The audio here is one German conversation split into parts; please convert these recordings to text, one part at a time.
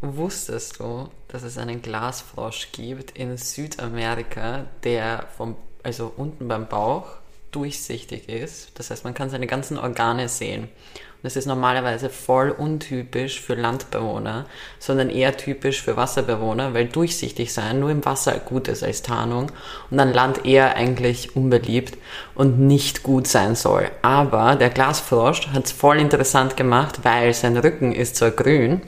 wusstest du, dass es einen Glasfrosch gibt in Südamerika, der vom, also unten beim Bauch durchsichtig ist? Das heißt, man kann seine ganzen Organe sehen. Und das ist normalerweise voll untypisch für Landbewohner, sondern eher typisch für Wasserbewohner, weil durchsichtig sein nur im Wasser gut ist als Tarnung und an Land eher eigentlich unbeliebt und nicht gut sein soll. Aber der Glasfrosch hat es voll interessant gemacht, weil sein Rücken ist zwar grün,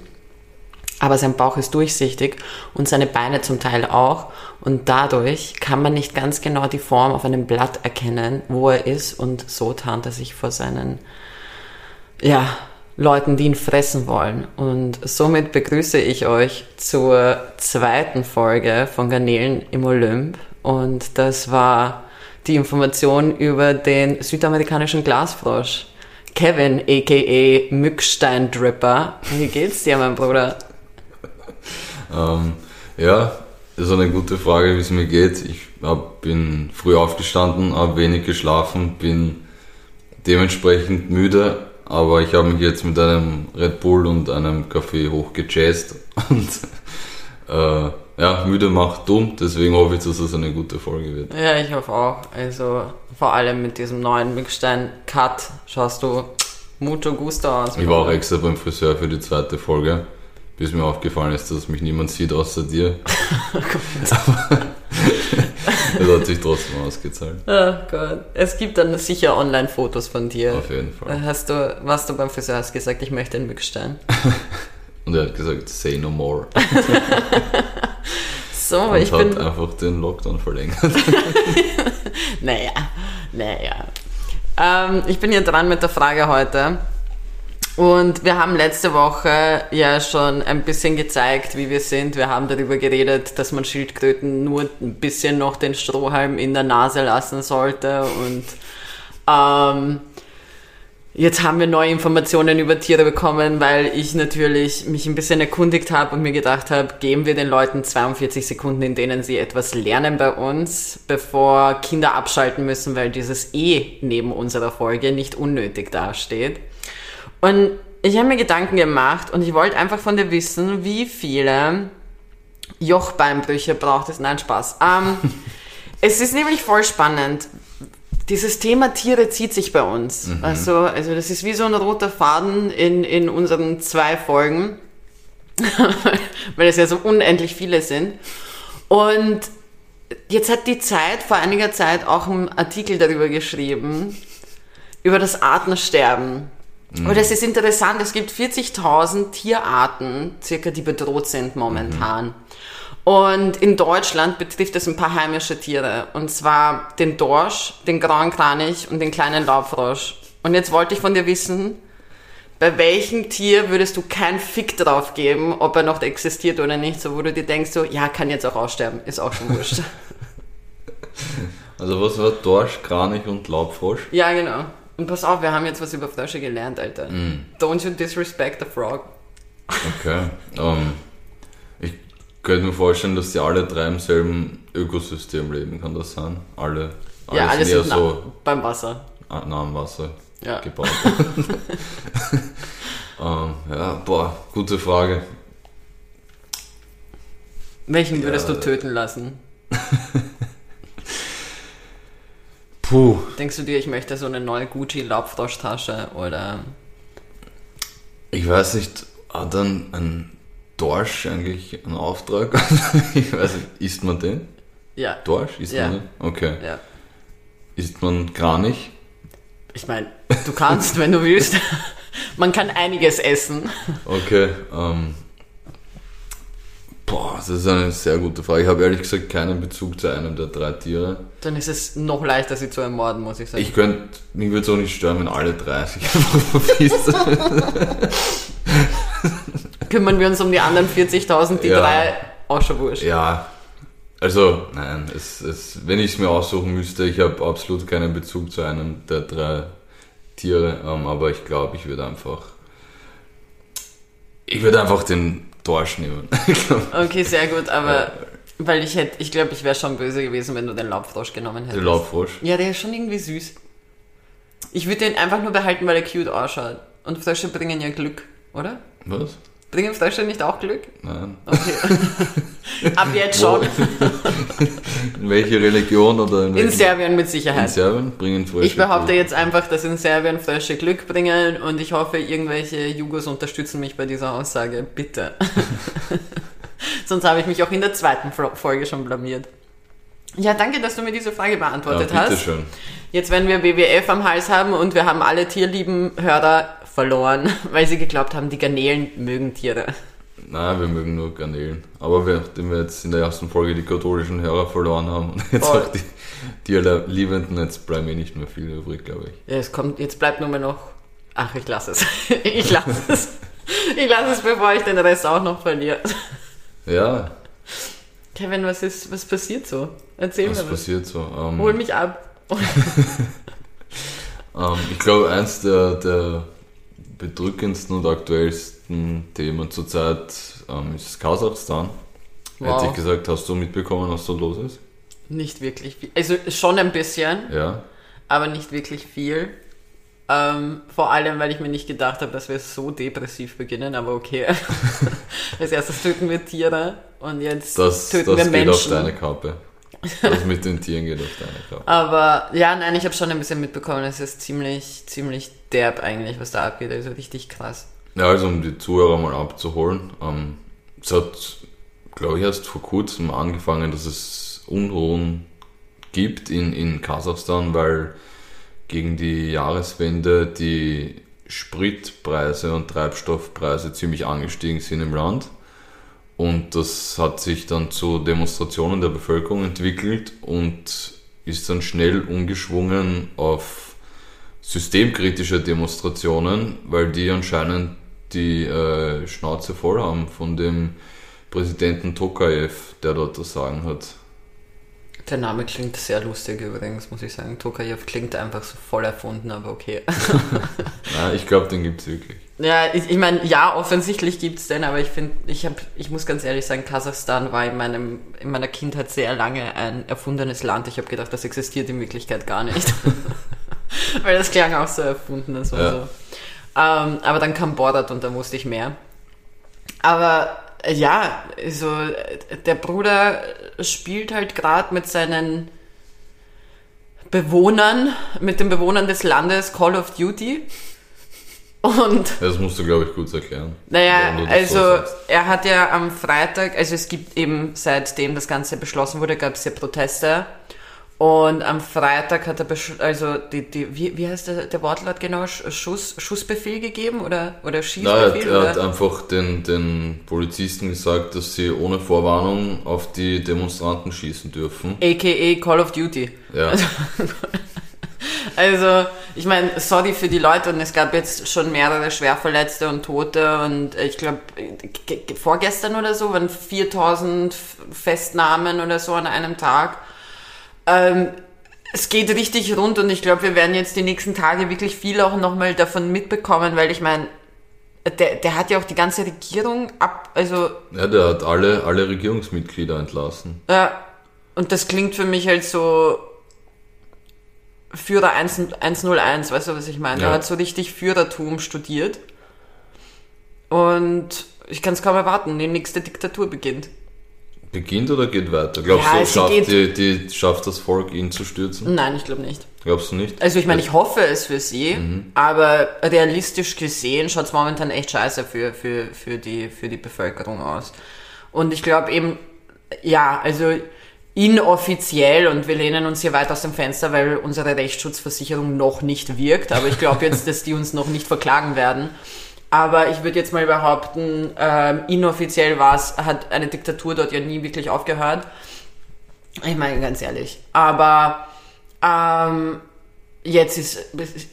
aber sein Bauch ist durchsichtig und seine Beine zum Teil auch. Und dadurch kann man nicht ganz genau die Form auf einem Blatt erkennen, wo er ist. Und so tarnt er sich vor seinen, ja, Leuten, die ihn fressen wollen. Und somit begrüße ich euch zur zweiten Folge von Garnelen im Olymp. Und das war die Information über den südamerikanischen Glasfrosch. Kevin, aka Mückstein Dripper. Wie geht's dir, mein Bruder? Ähm, ja, das ist eine gute Frage, wie es mir geht. Ich hab, bin früh aufgestanden, habe wenig geschlafen, bin dementsprechend müde, aber ich habe mich jetzt mit einem Red Bull und einem Kaffee hochgejazzt und äh, ja, müde macht dumm, deswegen hoffe ich, dass es eine gute Folge wird. Ja, ich hoffe auch. Also vor allem mit diesem neuen Mückstein-Cut schaust du mucho gusto aus. Ich war auch extra beim Friseur für die zweite Folge bis mir aufgefallen ist, dass mich niemand sieht außer dir. Aber es hat sich trotzdem ausgezahlt. Oh Gott. Es gibt dann sicher Online-Fotos von dir. Auf jeden Fall. Hast du, warst du beim Friseur, hast gesagt, ich möchte einen Mückstein. Und er hat gesagt, say no more. so, Und ich hat bin. einfach den Lockdown verlängert. Naja, naja. Ähm, ich bin hier dran mit der Frage heute. Und wir haben letzte Woche ja schon ein bisschen gezeigt, wie wir sind. Wir haben darüber geredet, dass man Schildkröten nur ein bisschen noch den Strohhalm in der Nase lassen sollte. Und ähm, jetzt haben wir neue Informationen über Tiere bekommen, weil ich natürlich mich ein bisschen erkundigt habe und mir gedacht habe, geben wir den Leuten 42 Sekunden, in denen sie etwas lernen bei uns, bevor Kinder abschalten müssen, weil dieses E neben unserer Folge nicht unnötig dasteht. Und ich habe mir Gedanken gemacht und ich wollte einfach von dir wissen, wie viele Jochbeinbrüche braucht es. Nein, Spaß. Ähm, es ist nämlich voll spannend. Dieses Thema Tiere zieht sich bei uns. Also, also das ist wie so ein roter Faden in, in unseren zwei Folgen, weil es ja so unendlich viele sind. Und jetzt hat die Zeit vor einiger Zeit auch einen Artikel darüber geschrieben, über das Artensterben. Und es ist interessant, es gibt 40.000 Tierarten, circa, die bedroht sind momentan. Und in Deutschland betrifft es ein paar heimische Tiere. Und zwar den Dorsch, den grauen Kranich und den kleinen Laubfrosch. Und jetzt wollte ich von dir wissen, bei welchem Tier würdest du keinen Fick drauf geben, ob er noch existiert oder nicht, so wo du dir denkst, so, ja, kann jetzt auch aussterben, ist auch schon wurscht. Also was war Dorsch, Kranich und Laubfrosch? ja, genau. Und pass auf, wir haben jetzt was über Frösche gelernt, Alter. Don't you disrespect the frog. Okay. Ähm, ich könnte mir vorstellen, dass die alle drei im selben Ökosystem leben. Kann das sein? Alle, ja, alles sind sind so beim Wasser. ah, nah am Wasser Ja. gebaut. ähm, ja, boah, gute Frage. Welchen würdest Ja. du töten lassen? Puh. Denkst du dir, ich möchte so eine neue Gucci-Laubfroschtasche oder... Ich weiß nicht, hat dann ein Dorsch eigentlich einen Auftrag? ich weiß nicht, isst man den? Ja, Dorsch? Isst Ja. man den? Okay. ja. Isst man Kranich? Ich meine, du kannst, wenn du willst. Man kann einiges essen. Okay. Ähm, boah, das ist eine sehr gute Frage. Ich habe ehrlich gesagt keinen Bezug zu einem der drei Tiere. Dann ist es noch leichter, sie zu ermorden, muss ich sagen. Ich könnte, mich würde es auch nicht stören, wenn alle drei sich einfach verbissen. Kümmern wir uns um die anderen 40.000, die Ja. drei, auch schon wurscht. Ja, also nein, es, es, wenn ich es mir aussuchen müsste, ich habe absolut keinen Bezug zu einem der drei Tiere, ähm, aber ich glaube, ich würde einfach, ich würde einfach den Dorsch nehmen. Okay, sehr gut, aber Ja. weil ich hätte, ich glaube, ich wäre schon böse gewesen, wenn du den Laubfrosch genommen hättest. den Laubfrosch. Ja, der ist schon irgendwie süß. Ich würde den einfach nur behalten, weil er cute ausschaut. Und Frösche bringen ja Glück, oder? Was? Bringen Frösche nicht auch Glück? Nein. Okay. Ab jetzt schon. In welche Religion oder in, In Serbien mit In Sicherheit. Serbien bringen Frösche Ich behaupte Glück. jetzt einfach, dass in Serbien Frösche Glück bringen und ich hoffe, irgendwelche Jugos unterstützen mich bei dieser Aussage. Bitte. Sonst habe ich mich auch in der zweiten Folge schon blamiert. Ja, danke, dass du mir diese Frage Ja, beantwortet hast. bitteschön. Jetzt, wenn wir WWF am Hals haben und wir haben alle tierlieben Hörer verloren, weil sie geglaubt haben, die Garnelen mögen Tiere. Nein, wir mögen nur Garnelen. Aber nachdem wir jetzt in der ersten Folge die katholischen Hörer verloren haben und jetzt Voll. auch die Tierliebenden, jetzt bleiben eh nicht mehr viele übrig, glaube ich. Ja, es kommt, jetzt bleibt nur mehr noch. Ach, ich lasse es. Ich lasse es. Ich lasse es, bevor ich den Rest auch noch verliere. Ja, Kevin, was ist, was passiert so? Erzähl was mir was. passiert so? Ähm, Hol mich ab. Ähm, ich glaube, eins der, der bedrückendsten und aktuellsten Themen zurzeit ähm, ist Kasachstan. Wow. Hätte ich gesagt, hast du mitbekommen, was da los ist? Nicht wirklich viel. Also schon ein bisschen, Ja. aber nicht wirklich viel. Ähm, vor allem, weil ich mir nicht gedacht habe, dass wir so depressiv beginnen, aber okay. Als erstes töten wir Tiere und jetzt Das, töten das wir geht auf Menschen. deine Kappe. Das mit den Tieren geht auf deine Kappe. Aber ja, nein, ich habe schon ein bisschen mitbekommen, es ist ziemlich, ziemlich derb eigentlich, was da abgeht. Also richtig krass. Ja, also um die Zuhörer mal abzuholen. Ähm, es hat, glaube ich, erst vor kurzem angefangen, dass es Unruhen gibt in, in Kasachstan, weil gegen die Jahreswende die Spritpreise und Treibstoffpreise ziemlich angestiegen sind im Land. Und das hat sich dann zu Demonstrationen der Bevölkerung entwickelt und ist dann schnell umgeschwungen auf systemkritische Demonstrationen, weil die anscheinend die äh, Schnauze voll haben von dem Präsidenten Tokayev, der dort das Sagen hat. Der Name klingt sehr lustig übrigens, muss ich sagen. Tokayev klingt einfach so voll erfunden, aber okay. Nein, ich glaube, den gibt's wirklich. Ja, ich, ich meine, ja, offensichtlich gibt's den, aber ich finde, ich ich muss ganz ehrlich sagen, Kasachstan war in meinem, in meiner Kindheit sehr lange ein erfundenes Land. Ich habe gedacht, das existiert in Wirklichkeit gar nicht. Weil das klang auch so erfunden. Das war Ja. so. Ähm, aber dann kam Borat und dann wusste ich mehr. Aber äh, ja, also äh, der Bruder spielt halt gerade mit seinen Bewohnern, mit den Bewohnern des Landes Call of Duty. Und Das musst du, glaube ich, kurz erklären. naja, also so er hat ja am Freitag, also es gibt eben seitdem das Ganze beschlossen wurde, gab es ja Proteste. Und am Freitag hat er, besch- also die, die, wie, wie heißt der, der Wortlaut genau, Sch- Schuss, Schussbefehl gegeben oder, oder Nein, er hat, Schießbefehl? er hat einfach den, den Polizisten gesagt, dass sie ohne Vorwarnung auf die Demonstranten schießen dürfen. AKA Call of Duty. Ja, Also, ich meine, sorry für die Leute und es gab jetzt schon mehrere Schwerverletzte und Tote und ich glaube, vorgestern oder so waren 4000 Festnahmen oder so an einem Tag. Ähm, es geht richtig rund und ich glaube, wir werden jetzt die nächsten Tage wirklich viel auch nochmal davon mitbekommen, weil ich meine, der, der hat ja auch die ganze Regierung ab, also ja der hat alle, alle Regierungsmitglieder entlassen. ja, und das klingt für mich halt so Führer 1, 101, weißt du, was ich meine? Ja. Er hat so richtig Führertum studiert. Und ich kann es kaum erwarten, die nächste Diktatur beginnt. Beginnt oder geht weiter? Glaubst Ja, du, schafft, die, die, schafft das Volk, ihn zu stürzen? Nein, ich glaube nicht. Glaubst du nicht? Also ich meine, ich hoffe es für sie, aber realistisch gesehen schaut es momentan echt scheiße für, für, für, die, für die Bevölkerung aus. Und ich glaube eben, ja, also inoffiziell und wir lehnen uns hier weit aus dem Fenster, weil unsere Rechtsschutzversicherung noch nicht wirkt, aber ich glaube jetzt, dass die uns noch nicht verklagen werden. Aber ich würde jetzt mal behaupten, ähm, inoffiziell war's, hat eine Diktatur dort ja nie wirklich aufgehört. Ich meine, ganz ehrlich. Aber ähm, jetzt ist,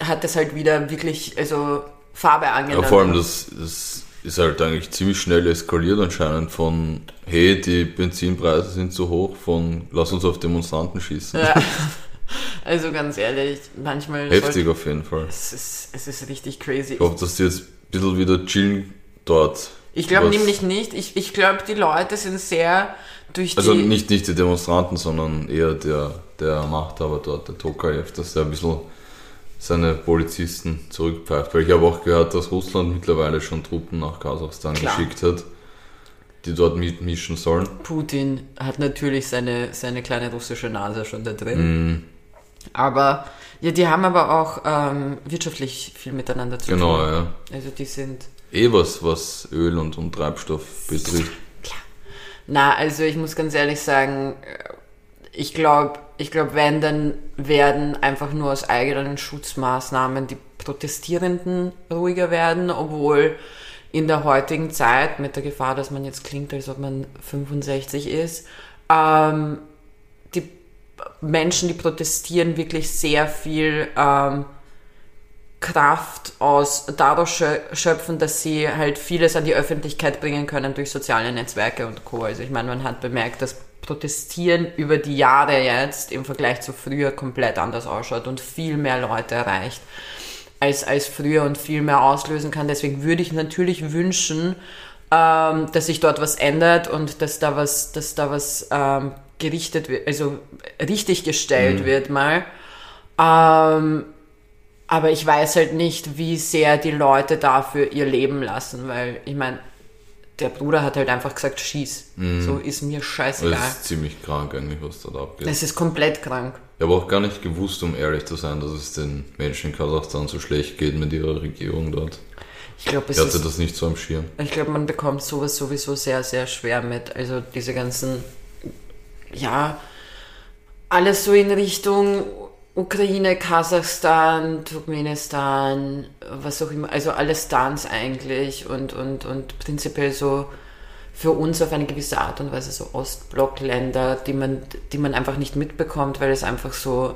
hat es halt wieder wirklich, also Farbe Ja, angenommen. vor allem, das, das ist halt eigentlich ziemlich schnell eskaliert anscheinend von, hey, die Benzinpreise sind zu hoch, von, lass uns auf Demonstranten schießen. Ja. Also ganz ehrlich, manchmal. Heftig sollte- auf jeden Fall. Es ist, es ist richtig crazy. Ich hoffe, dass die jetzt bisschen wieder chillen dort. Ich glaube nämlich nicht. Ich, ich glaube, die Leute sind sehr durch die. Also nicht, nicht die Demonstranten, sondern eher der, der Machthaber dort, der Tokayev, dass der ein bisschen seine Polizisten zurückpfeift. Weil ich habe auch gehört, dass Russland mittlerweile schon Truppen nach Kasachstan Klar. geschickt hat, die dort mitmischen sollen. Putin hat natürlich seine, seine kleine russische Nase schon da drin. Aber ja, die haben aber auch ähm, wirtschaftlich viel miteinander zu Genau, tun. ja. Also die sind. Eh was, was Öl und, und Treibstoff betrifft. Klar. Na, also ich muss ganz ehrlich sagen, äh, ich glaube, ich glaube, wenn, dann werden einfach nur aus eigenen Schutzmaßnahmen die Protestierenden ruhiger werden, obwohl in der heutigen Zeit, mit der Gefahr, dass man jetzt klingt, als ob man 65 ist, ähm, Menschen, die protestieren, wirklich sehr viel ähm, Kraft aus daraus schö- schöpfen, dass sie halt vieles an die Öffentlichkeit bringen können durch soziale Netzwerke und Co. Also ich meine, man hat bemerkt, dass Protestieren über die Jahre jetzt im Vergleich zu früher komplett anders ausschaut und viel mehr Leute erreicht als, als früher und viel mehr auslösen kann. Deswegen würde ich natürlich wünschen, ähm, dass sich dort was ändert und dass da was, dass da was ähm, gerichtet wird, also richtig gestellt wird mal. Ähm, aber ich weiß halt nicht, wie sehr die Leute dafür ihr Leben lassen, weil ich meine, der Bruder hat halt einfach gesagt, schieß. So ist mir scheißegal. Das ist ziemlich krank eigentlich, was dort abgeht. Es ist komplett krank. Ich habe auch gar nicht gewusst, um ehrlich zu sein, dass es den Menschen in Kasachstan so schlecht geht mit ihrer Regierung dort. Ich glaube, es Ich hatte ist, das nicht so am Schirm. ich glaube, man bekommt sowas sowieso sehr, sehr schwer mit. Also diese ganzen, ja, alles so in Richtung Ukraine, Kasachstan, Turkmenistan, was auch immer, also alle Stans eigentlich und, und, und prinzipiell so für uns auf eine gewisse Art und Weise so Ostblockländer, die man, die man einfach nicht mitbekommt, weil es einfach so,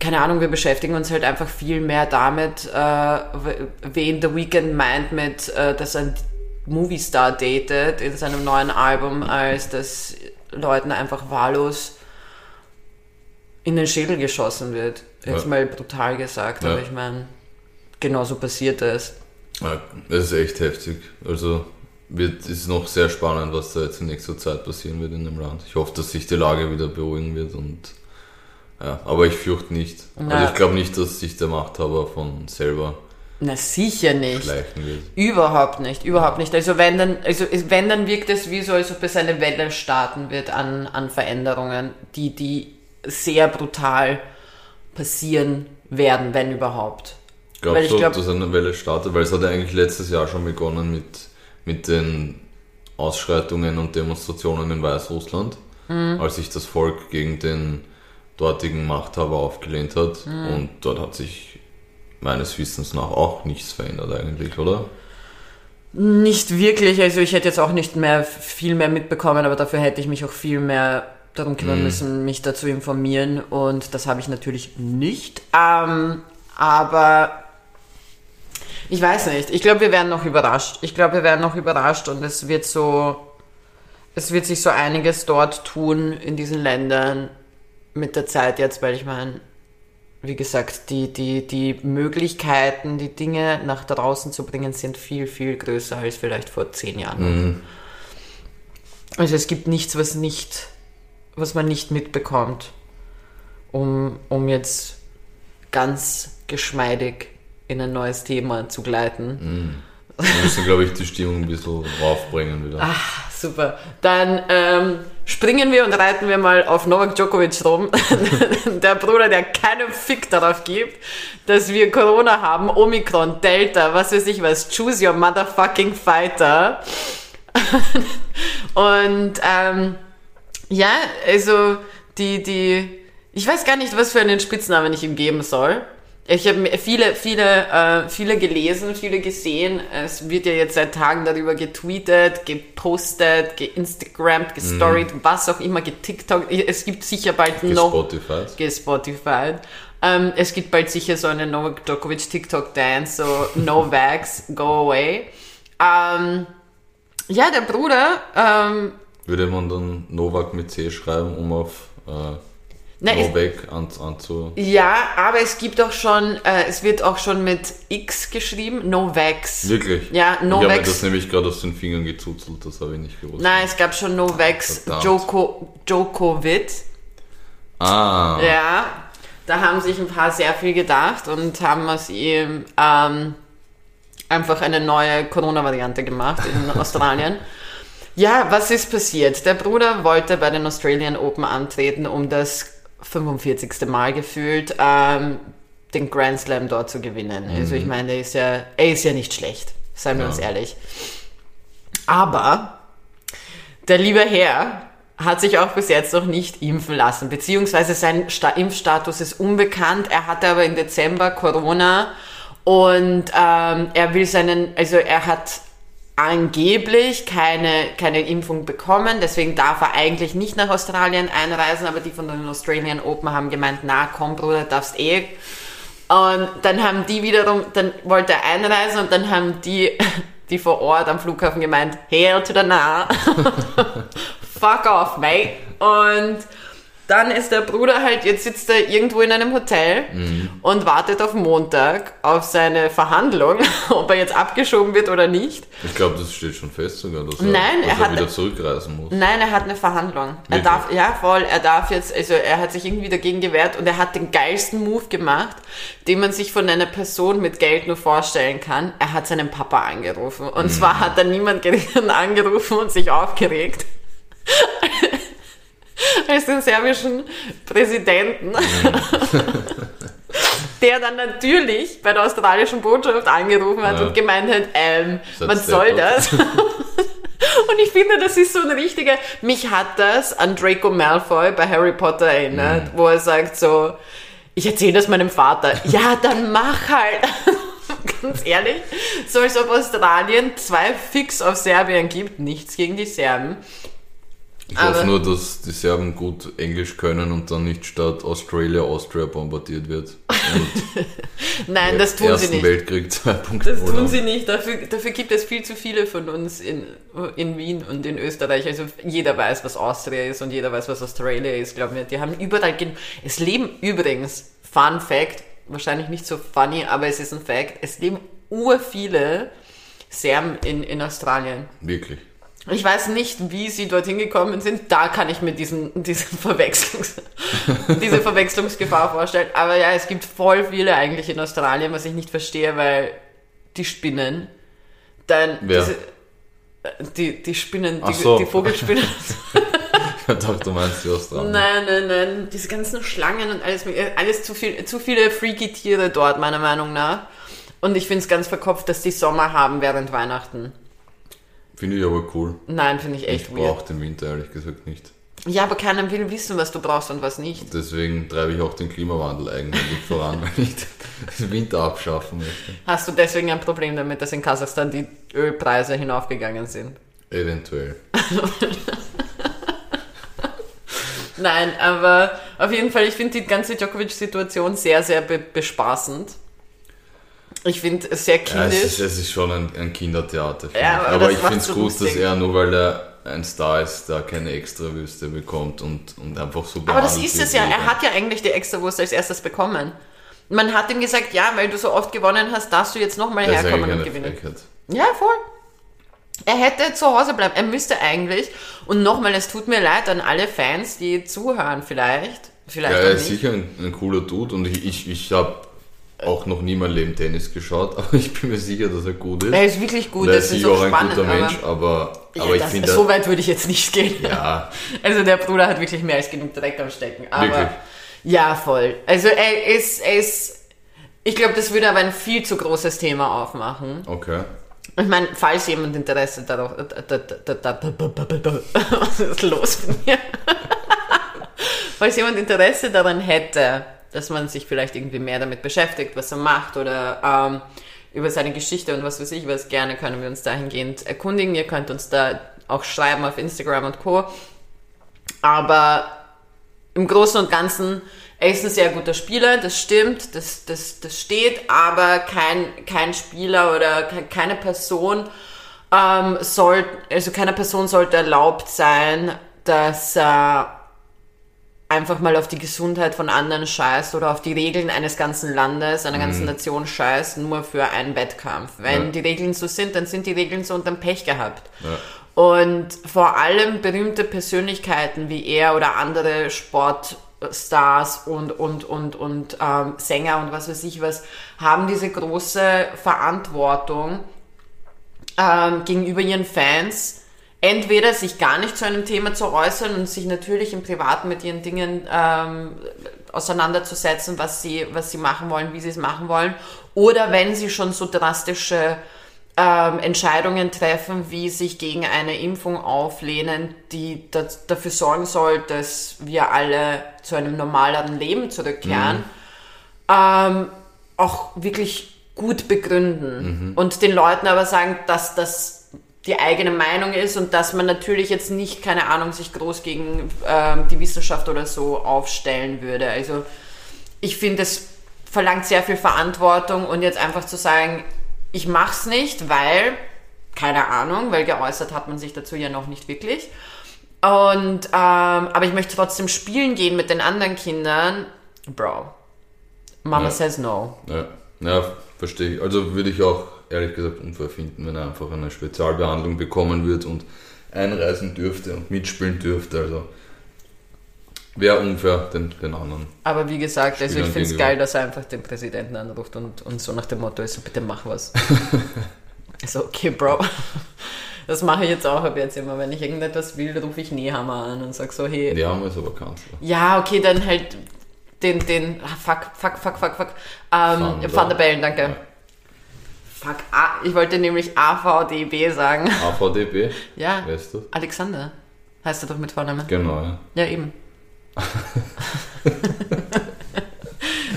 keine Ahnung, wir beschäftigen uns halt einfach viel mehr damit, äh, wen The Weeknd meint mit, äh, dass ein Movie-Star datet in seinem neuen Album, als dass Leuten einfach wahllos in den Schädel geschossen wird. Jetzt Ja. mal brutal gesagt, Ja. aber ich meine, genauso passiert es. Ja, Das ist echt heftig. Also wird ist noch sehr spannend, was da jetzt in nächster Zeit passieren wird in dem Land. Ich hoffe, dass sich die Lage wieder beruhigen wird und ja, aber ich fürchte nicht. Na. Also ich glaube nicht, dass sich der Machthaber von selber Na sicher nicht. Überhaupt nicht, überhaupt nicht. Also wenn dann, also wenn dann wirkt es wie so, als ob es eine Welle starten wird an, an Veränderungen, die, die sehr brutal passieren werden, wenn überhaupt. Weil Glaubst ich du, glaub- dass eine Welle startet? Weil es hat ja eigentlich letztes Jahr schon begonnen mit, mit den Ausschreitungen und Demonstrationen in Weißrussland, Mhm. als sich das Volk gegen den dortigen Machthaber aufgelehnt hat. Mhm. Und dort hat sich meines Wissens nach auch nichts verändert eigentlich, oder? Nicht wirklich, also ich hätte jetzt auch nicht mehr viel mehr mitbekommen, aber dafür hätte ich mich auch viel mehr darum kümmern müssen, mich dazu informieren und das habe ich natürlich nicht. Ähm, aber ich weiß nicht. Ich glaube, wir werden noch überrascht. Ich glaube, wir werden noch überrascht und es wird so, es wird sich so einiges dort tun in diesen Ländern mit der Zeit jetzt, weil ich meine, wie gesagt, die, die, die Möglichkeiten, die Dinge nach draußen zu bringen, sind viel, viel größer als vielleicht vor zehn Jahren. Also es gibt nichts, was nicht, was man nicht mitbekommt, um, um jetzt ganz geschmeidig in ein neues Thema zu gleiten. Wir müssen, glaube ich, die Stimmung ein bisschen raufbringen wieder. Ah. Super. Dann ähm, springen wir und reiten wir mal auf Novak Djokovic rum. der Bruder, der keinen Fick darauf gibt, dass wir Corona haben, Omikron, Delta, was weiß ich was. Choose your motherfucking fighter. und ähm, ja, also die, die, ich weiß gar nicht, was für einen Spitznamen ich ihm geben soll. Ich habe viele, viele, äh, viele gelesen, viele gesehen. Es wird ja jetzt seit Tagen darüber getweetet, gepostet, geinstagrammt, gestoried, was auch immer, getiktokt. Es gibt sicher bald noch Gespotified. gespotified. Ähm, es gibt bald sicher so eine Novak Djokovic TikTok Dance, so No Vax, go away. Ähm, ja, der Bruder, ähm, Würde man dann Novak mit C schreiben, um auf äh, na, es, Novak an, anzu... ja, aber es gibt auch schon, äh, es wird auch schon mit X geschrieben, Novax. Wirklich? Ja, Ich habe Novax. das nämlich gerade aus den Fingern gezuzelt, das habe ich nicht gewusst. Nein, es gab schon Novax. Joko, Djokovic. Ah, Ja. Da haben sich ein paar sehr viel gedacht und haben aus ihm ähm, einfach eine neue Corona-Variante gemacht in Australien. Ja, was ist passiert? Der Bruder wollte bei den Australian Open antreten, um das 45. Mal gefühlt ähm, den Grand Slam dort zu gewinnen. Also ich meine, er ist ja, er ist ja nicht schlecht, seien wir Ja. uns ehrlich. Aber der liebe Herr hat sich auch bis jetzt noch nicht impfen lassen, beziehungsweise sein Sta Impfstatus ist unbekannt. Er hatte aber im Dezember Corona und ähm, er will seinen, also er hat angeblich keine, keine Impfung bekommen, deswegen darf er eigentlich nicht nach Australien einreisen, aber die von den Australian Open haben gemeint, na komm Bruder, darfst eh. Und dann haben die wiederum, dann wollte er einreisen und dann haben die, die vor Ort am Flughafen gemeint, hell to the nah. Fuck off, mate. Und dann ist der Bruder halt, jetzt sitzt er irgendwo in einem Hotel und wartet auf Montag auf seine Verhandlung, ob er jetzt abgeschoben wird oder nicht. Ich glaube, das steht schon fest sogar, dass er, Nein, dass er er, hat- wieder zurückreisen muss. Nein, er hat eine Verhandlung. Er Wirklich? darf, ja voll, er darf jetzt, also er hat sich irgendwie dagegen gewehrt und er hat den geilsten Move gemacht, den man sich von einer Person mit Geld nur vorstellen kann. Er hat seinen Papa angerufen. Und zwar hat er niemand angerufen und sich aufgeregt. Als den serbischen Präsidenten. Der dann natürlich bei der australischen Botschaft angerufen hat Ja. und gemeint hat, ähm, was soll das? Und ich finde, das ist so ein richtiger, mich hat das an Draco Malfoy bei Harry Potter erinnert, wo er sagt so, ich erzähle das meinem Vater. Ja, dann mach halt. Ganz ehrlich, so als ob Australien zwei Fix auf Serbien gibt, nichts gegen die Serben. Ich Aber- hoffe nur, dass die Serben gut Englisch können und dann nicht statt Australia Austria bombardiert wird. Nein, das tun sie Ersten nicht. Weltkrieg 2.0. Das tun sie nicht. Dafür, dafür gibt es viel zu viele von uns in, in Wien und in Österreich. Also jeder weiß, was Austria ist und jeder weiß, was Australia ist, glaub mir. Die haben überall... gen- Es leben übrigens, Fun Fact, wahrscheinlich nicht so funny, aber es ist ein Fact, es leben ur viele Serben in, in Australien. Wirklich. Ich weiß nicht, wie sie dorthin gekommen sind. Da kann ich mir diesen, diesen Verwechslungs, diese Verwechslungsgefahr vorstellen. Aber ja, es gibt voll viele eigentlich in Australien, was ich nicht verstehe, weil die Spinnen, dann Wer? diese, die, die Spinnen, die, so. die Vogelspinnen. Ich dachte, du meinst die Australier. nein, nein, nein, diese ganzen Schlangen und alles, alles zu viel, zu viele freaky Tiere dort, meiner Meinung nach. Und ich finde es ganz verkopft, dass die Sommer haben während Weihnachten. Finde ich aber cool. Nein, finde ich echt Ich weird. brauche den Winter ehrlich gesagt nicht. Ja, aber keiner will wissen, was du brauchst und was nicht. Deswegen treibe ich auch den Klimawandel eigentlich voran, weil ich den Winter abschaffen möchte. Hast du deswegen ein Problem damit, dass in Kasachstan die Ölpreise hinaufgegangen sind? Eventuell. Nein, aber auf jeden Fall, ich finde die ganze Djokovic-Situation sehr, sehr be bespaßend. Ich finde es sehr Ja, es, kindisch. ist, es ist schon ein, ein Kindertheater. Ja, aber aber ich finde es so gut, lustig. dass er nur weil er ein Star ist, da keine Extrawürste bekommt und, und einfach so aber das ist es ja. Er hat ja eigentlich die Extrawurst als erstes bekommen. Man hat ihm gesagt, ja, weil du so oft gewonnen hast, darfst du jetzt nochmal herkommen und gewinnen. Frechheit. Ja, voll. Er hätte zu Hause bleiben. Er müsste eigentlich. Und nochmal, es tut mir leid an alle Fans, die zuhören, vielleicht. Vielleicht Ja, er ist sicher ein, ein cooler Dude und ich, ich, ich habe auch noch nie mein Leben Tennis geschaut, aber ich bin mir sicher, dass er gut ist. Er ist wirklich gut, er ist ist auch ein spannend. guter aber, Mensch, aber, Ja, aber ich finde, so weit würde ich jetzt nicht gehen. ja, Also der Bruder hat wirklich mehr als genug Dreck am Stecken. Aber Wirklich? ja, voll. Also er ist, er ist. Ich glaube, das würde aber ein viel zu großes Thema aufmachen. okay. Ich meine, falls jemand Interesse darauf. Was ist los mit mir? falls jemand Interesse daran hätte, dass man sich vielleicht irgendwie mehr damit beschäftigt, was er macht oder ähm, über seine Geschichte und was weiß ich was, gerne können wir uns dahingehend erkundigen. Ihr könnt uns da auch schreiben auf Instagram und Co. Aber im Großen und Ganzen, er ist ein sehr guter Spieler, das stimmt, das, das, das steht, aber kein, kein Spieler oder ke- keine Person ähm, soll, also keiner Person sollte erlaubt sein, dass er einfach mal auf die Gesundheit von anderen scheißt oder auf die Regeln eines ganzen Landes, einer ganzen Nation scheißt, nur für einen Wettkampf. Wenn Ja. die Regeln so sind, dann sind die Regeln so und dann Pech gehabt. Ja. Und vor allem berühmte Persönlichkeiten wie er oder andere Stars und, und, und, und ähm, Sänger und was weiß ich was, haben diese große Verantwortung ähm, gegenüber ihren Fans, entweder sich gar nicht zu einem Thema zu äußern und sich natürlich im Privaten mit ihren Dingen ähm, auseinanderzusetzen, was sie, was sie machen wollen, wie sie es machen wollen, oder wenn sie schon so drastische ähm, Entscheidungen treffen, wie sich gegen eine Impfung auflehnen, die das, dafür sorgen soll, dass wir alle zu einem normaleren Leben zurückkehren, ähm, auch wirklich gut begründen. Und den Leuten aber sagen, dass das die eigene Meinung ist und dass man natürlich jetzt nicht, keine Ahnung, sich groß gegen ähm, die Wissenschaft oder so aufstellen würde. Also ich finde, es verlangt sehr viel Verantwortung und jetzt einfach zu sagen, ich mach's nicht, weil, keine Ahnung, weil geäußert hat man sich dazu ja noch nicht wirklich. Und, ähm, aber ich möchte trotzdem spielen gehen mit den anderen Kindern. Bro, Mama Ja. says no. Ja, ja verstehe ich. Also würde ich auch ehrlich gesagt unfair finden, wenn er einfach eine Spezialbehandlung bekommen wird und einreisen dürfte und mitspielen dürfte. Also wäre unfair den, den anderen. Aber wie gesagt, also ich finde es geil, dass er einfach den Präsidenten anruft und, und so nach dem Motto ist, bitte mach was. so, okay, Bro. Das mache ich jetzt auch ab jetzt immer. Wenn ich irgendetwas will, rufe ich Nehammer an und sag so, hey, haben ist aber Kanzler. ja, okay, dann halt den, den, ah, fuck, fuck, fuck, fuck, fuck, ähm, Van der Bellen, danke. Ja. Fuck, A, ich wollte nämlich AVDB sagen. AVDB, Ja, weißt du? Alexander heißt er doch mit Vornamen. Genau, ja. Ja, eben.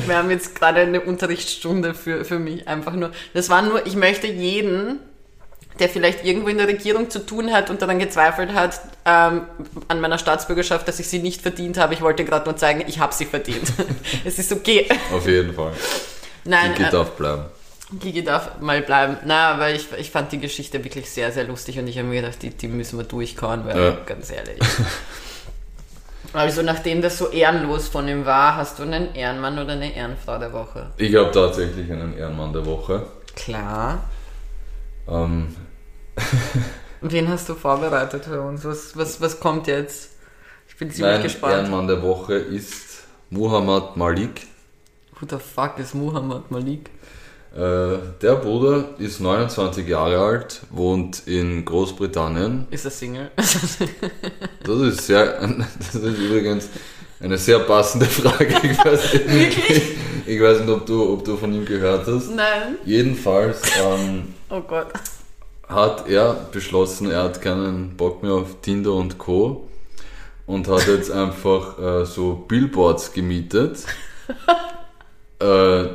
Wir haben jetzt gerade eine Unterrichtsstunde für, für mich einfach nur. Das war nur, ich möchte jeden, der vielleicht irgendwo in der Regierung zu tun hat und daran gezweifelt hat, ähm, an meiner Staatsbürgerschaft, dass ich sie nicht verdient habe. Ich wollte gerade nur zeigen, ich habe sie verdient. es ist okay. Auf jeden Fall. Nein, Die äh, darf bleiben. Gigi darf mal bleiben. Na, aber ich, ich fand die Geschichte wirklich sehr, sehr lustig und ich habe mir gedacht, die, die müssen wir durchkauen, weil, Ja. ganz ehrlich. Also, nachdem das so ehrenlos von ihm war, hast du einen Ehrenmann oder eine Ehrenfrau der Woche? Ich habe tatsächlich einen Ehrenmann der Woche. Klar. Ähm, Wen hast du vorbereitet für uns? Was, was, was kommt jetzt? Ich bin ziemlich mein gespannt. Ehrenmann der Woche ist Muhammad Malik. Who the fuck ist Muhammad Malik? Äh, der Bruder ist 29 Jahre alt, wohnt in Großbritannien. Ist er Single? Das ist sehr, das ist übrigens eine sehr passende Frage. Ich weiß, Wirklich? ich weiß nicht, ob du, ob du von ihm gehört hast. Nein. Jedenfalls ähm, Oh hat er beschlossen, er hat keinen Bock mehr auf Tinder und Co. Und hat jetzt einfach äh, so Billboards gemietet. äh,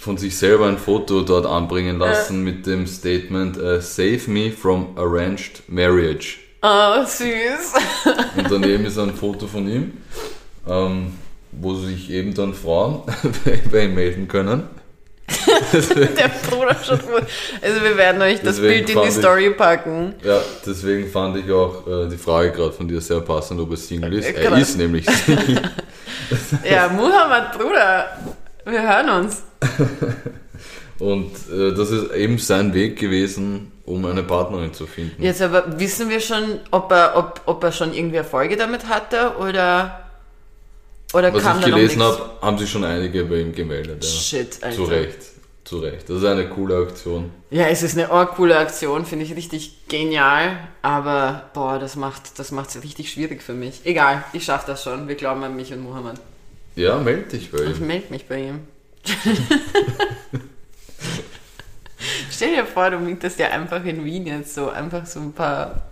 von sich selber ein Foto dort anbringen lassen mit dem Statement äh, Save me from arranged marriage. Oh, süß. Und daneben ist ein Foto von ihm, ähm, wo sich eben dann Frauen bei- ihm melden können. Der Bruder schon. Also wir werden euch das Deswegen Bild in die fand ich- Story packen. Ja, deswegen fand ich auch äh, die Frage gerade von dir sehr passend, ob er Single ist. Äh, Er ist nämlich Single. Ja, Muhammad, Bruder, wir hören uns. Und äh, das ist eben sein Weg gewesen, um eine Partnerin zu finden. Jetzt aber wissen wir schon, ob er, ob, ob er schon irgendwie Erfolge damit hatte oder, oder Was kam ich gelesen habe, haben sich schon einige bei ihm gemeldet. Ja. Shit, Alter. Zu Recht, zu Recht. Das ist eine coole Aktion. Ja, es ist eine coole Aktion, finde ich richtig genial, aber boah, das macht das macht's richtig schwierig für mich. Egal, ich schaff das schon. Wir glauben an mich und Muhammad. Ja, meld dich bei Ich ihm. melde mich bei ihm. Stell dir vor, du mietest ja einfach in Wien jetzt so einfach so ein paar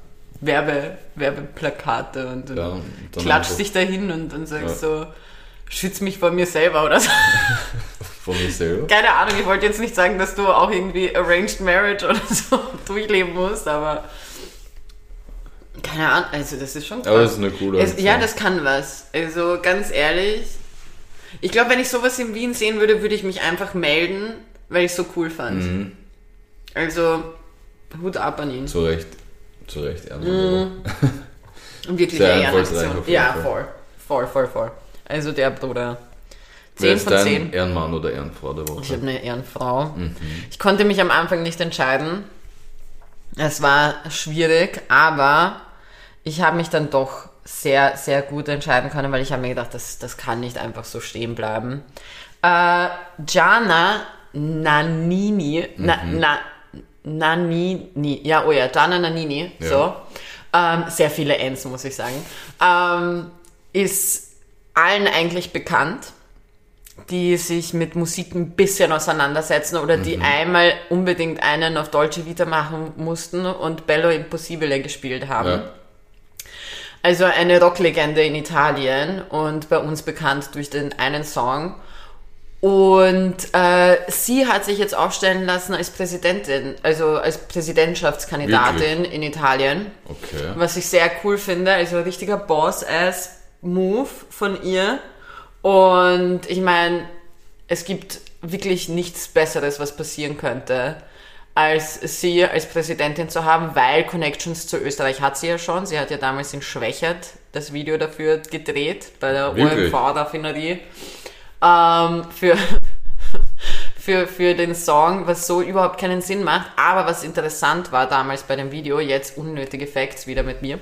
Werbe, Werbeplakate und, Ja, und dann klatschst einfach dich dahin und, und sagst so, schütz mich vor mir selber oder so. Von mir selber. Keine Ahnung, ich wollte jetzt nicht sagen, dass du auch irgendwie Arranged Marriage oder so durchleben musst, aber keine Ahnung, also das ist schon krass. Aber das ist eine coole Es, ja, das kann was. Also ganz ehrlich, ich glaube, wenn ich sowas in Wien sehen würde, würde ich mich einfach melden, weil ich es so cool fand. Mhm. Also Hut ab an ihn. Zu Recht. Zu Recht, Ehrenmann Mhm. wirklich eine Ehrenaktion. Ja, voll. Voll, voll, voll. Also der Bruder. Wer 10 ist von dein 10. Ehrenmann oder Ehrenfrau der Woche? Ich habe eine Ehrenfrau. Mhm. Ich konnte mich am Anfang nicht entscheiden. Es war schwierig, aber ich habe mich dann doch sehr, sehr gut entscheiden können, weil ich habe mir gedacht, das, das kann nicht einfach so stehen bleiben. Äh, Jana Nannini, na, na, Nannini, ja, oh ja, Jana Nannini, Ja. so, ähm, sehr viele Ns, muss ich sagen, ähm, ist allen eigentlich bekannt, die sich mit Musik ein bisschen auseinandersetzen oder die einmal unbedingt einen auf Dolce Vita machen mussten und Bello Impossibile gespielt haben. Ja. Also eine Rocklegende in Italien und bei uns bekannt durch den einen Song. Und äh, sie hat sich jetzt aufstellen lassen als Präsidentin, also als Präsidentschaftskandidatin in Italien, Okay. was ich sehr cool finde. Also richtiger Boss-Ass-Move von ihr. Und ich meine, es gibt wirklich nichts Besseres, was passieren könnte, als sie als Präsidentin zu haben, weil Connections zu Österreich hat sie ja schon. Sie hat ja damals in Schwächert das Video dafür gedreht, bei der? OMV-Raffinerie. Ähm, für, für, für den Song, was so überhaupt keinen Sinn macht. Aber was interessant war damals bei dem Video, jetzt unnötige Facts wieder mit mir,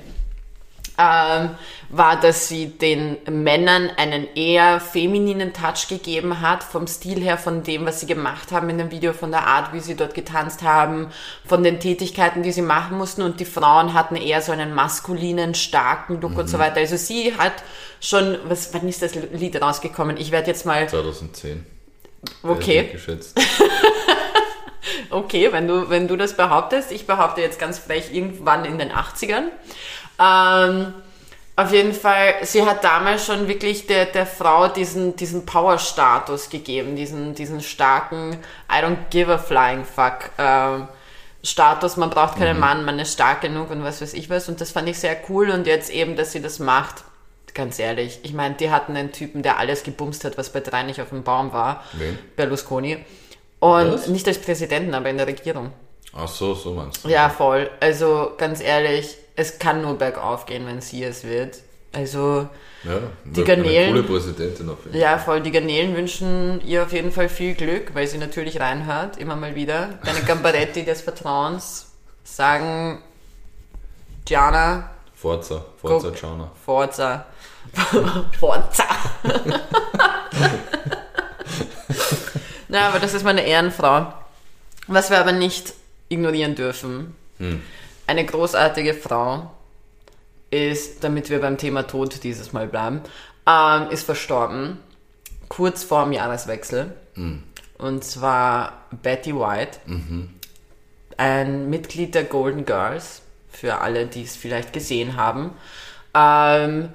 ähm, war, dass sie den Männern einen eher femininen Touch gegeben hat, vom Stil her, von dem, was sie gemacht haben in dem Video, von der Art, wie sie dort getanzt haben, von den Tätigkeiten, die sie machen mussten und die Frauen hatten eher so einen maskulinen, starken Look und so weiter. Also sie hat schon, was, wann ist das Lied rausgekommen? Ich werde jetzt mal, 2010. okay. Geschätzt. Okay, wenn du, wenn du das behauptest, ich behaupte jetzt ganz frech irgendwann in den 80ern. Ähm, auf jeden Fall, sie hat damals schon wirklich der, der Frau diesen, diesen Power-Status gegeben, diesen, diesen starken I don't give a flying fuck ähm, Status, man braucht keinen Mann, man ist stark genug und was weiß ich was. Und das fand ich sehr cool und jetzt eben, dass sie das macht, ganz ehrlich, ich meine, die hatten einen Typen, der alles gebumst hat, was bei drei nicht auf dem Baum war, Wen? Berlusconi. Und Was? nicht als Präsidenten, aber in der Regierung. Ach so, so meinst du. Ja, voll. Also ganz ehrlich, es kann nur bergauf gehen, wenn sie es wird. Also Ja, Die eine Garnelen- coole Präsidentin auf jeden Fall. ja, voll. Die Garnelen wünschen ihr auf jeden Fall viel Glück, weil sie natürlich reinhört, immer mal wieder. Deine Gambaretti des Vertrauens sagen, Gianna, Forza, Forza Guck. Chana. Forza. Forza. Na, aber das ist meine Ehrenfrau. Was wir aber nicht ignorieren dürfen, eine großartige Frau ist, damit wir beim Thema Tod dieses Mal bleiben, ähm, ist verstorben, kurz vor dem Jahreswechsel. Und zwar Betty White, ein Mitglied der Golden Girls, für alle, die es vielleicht gesehen haben. Ähm,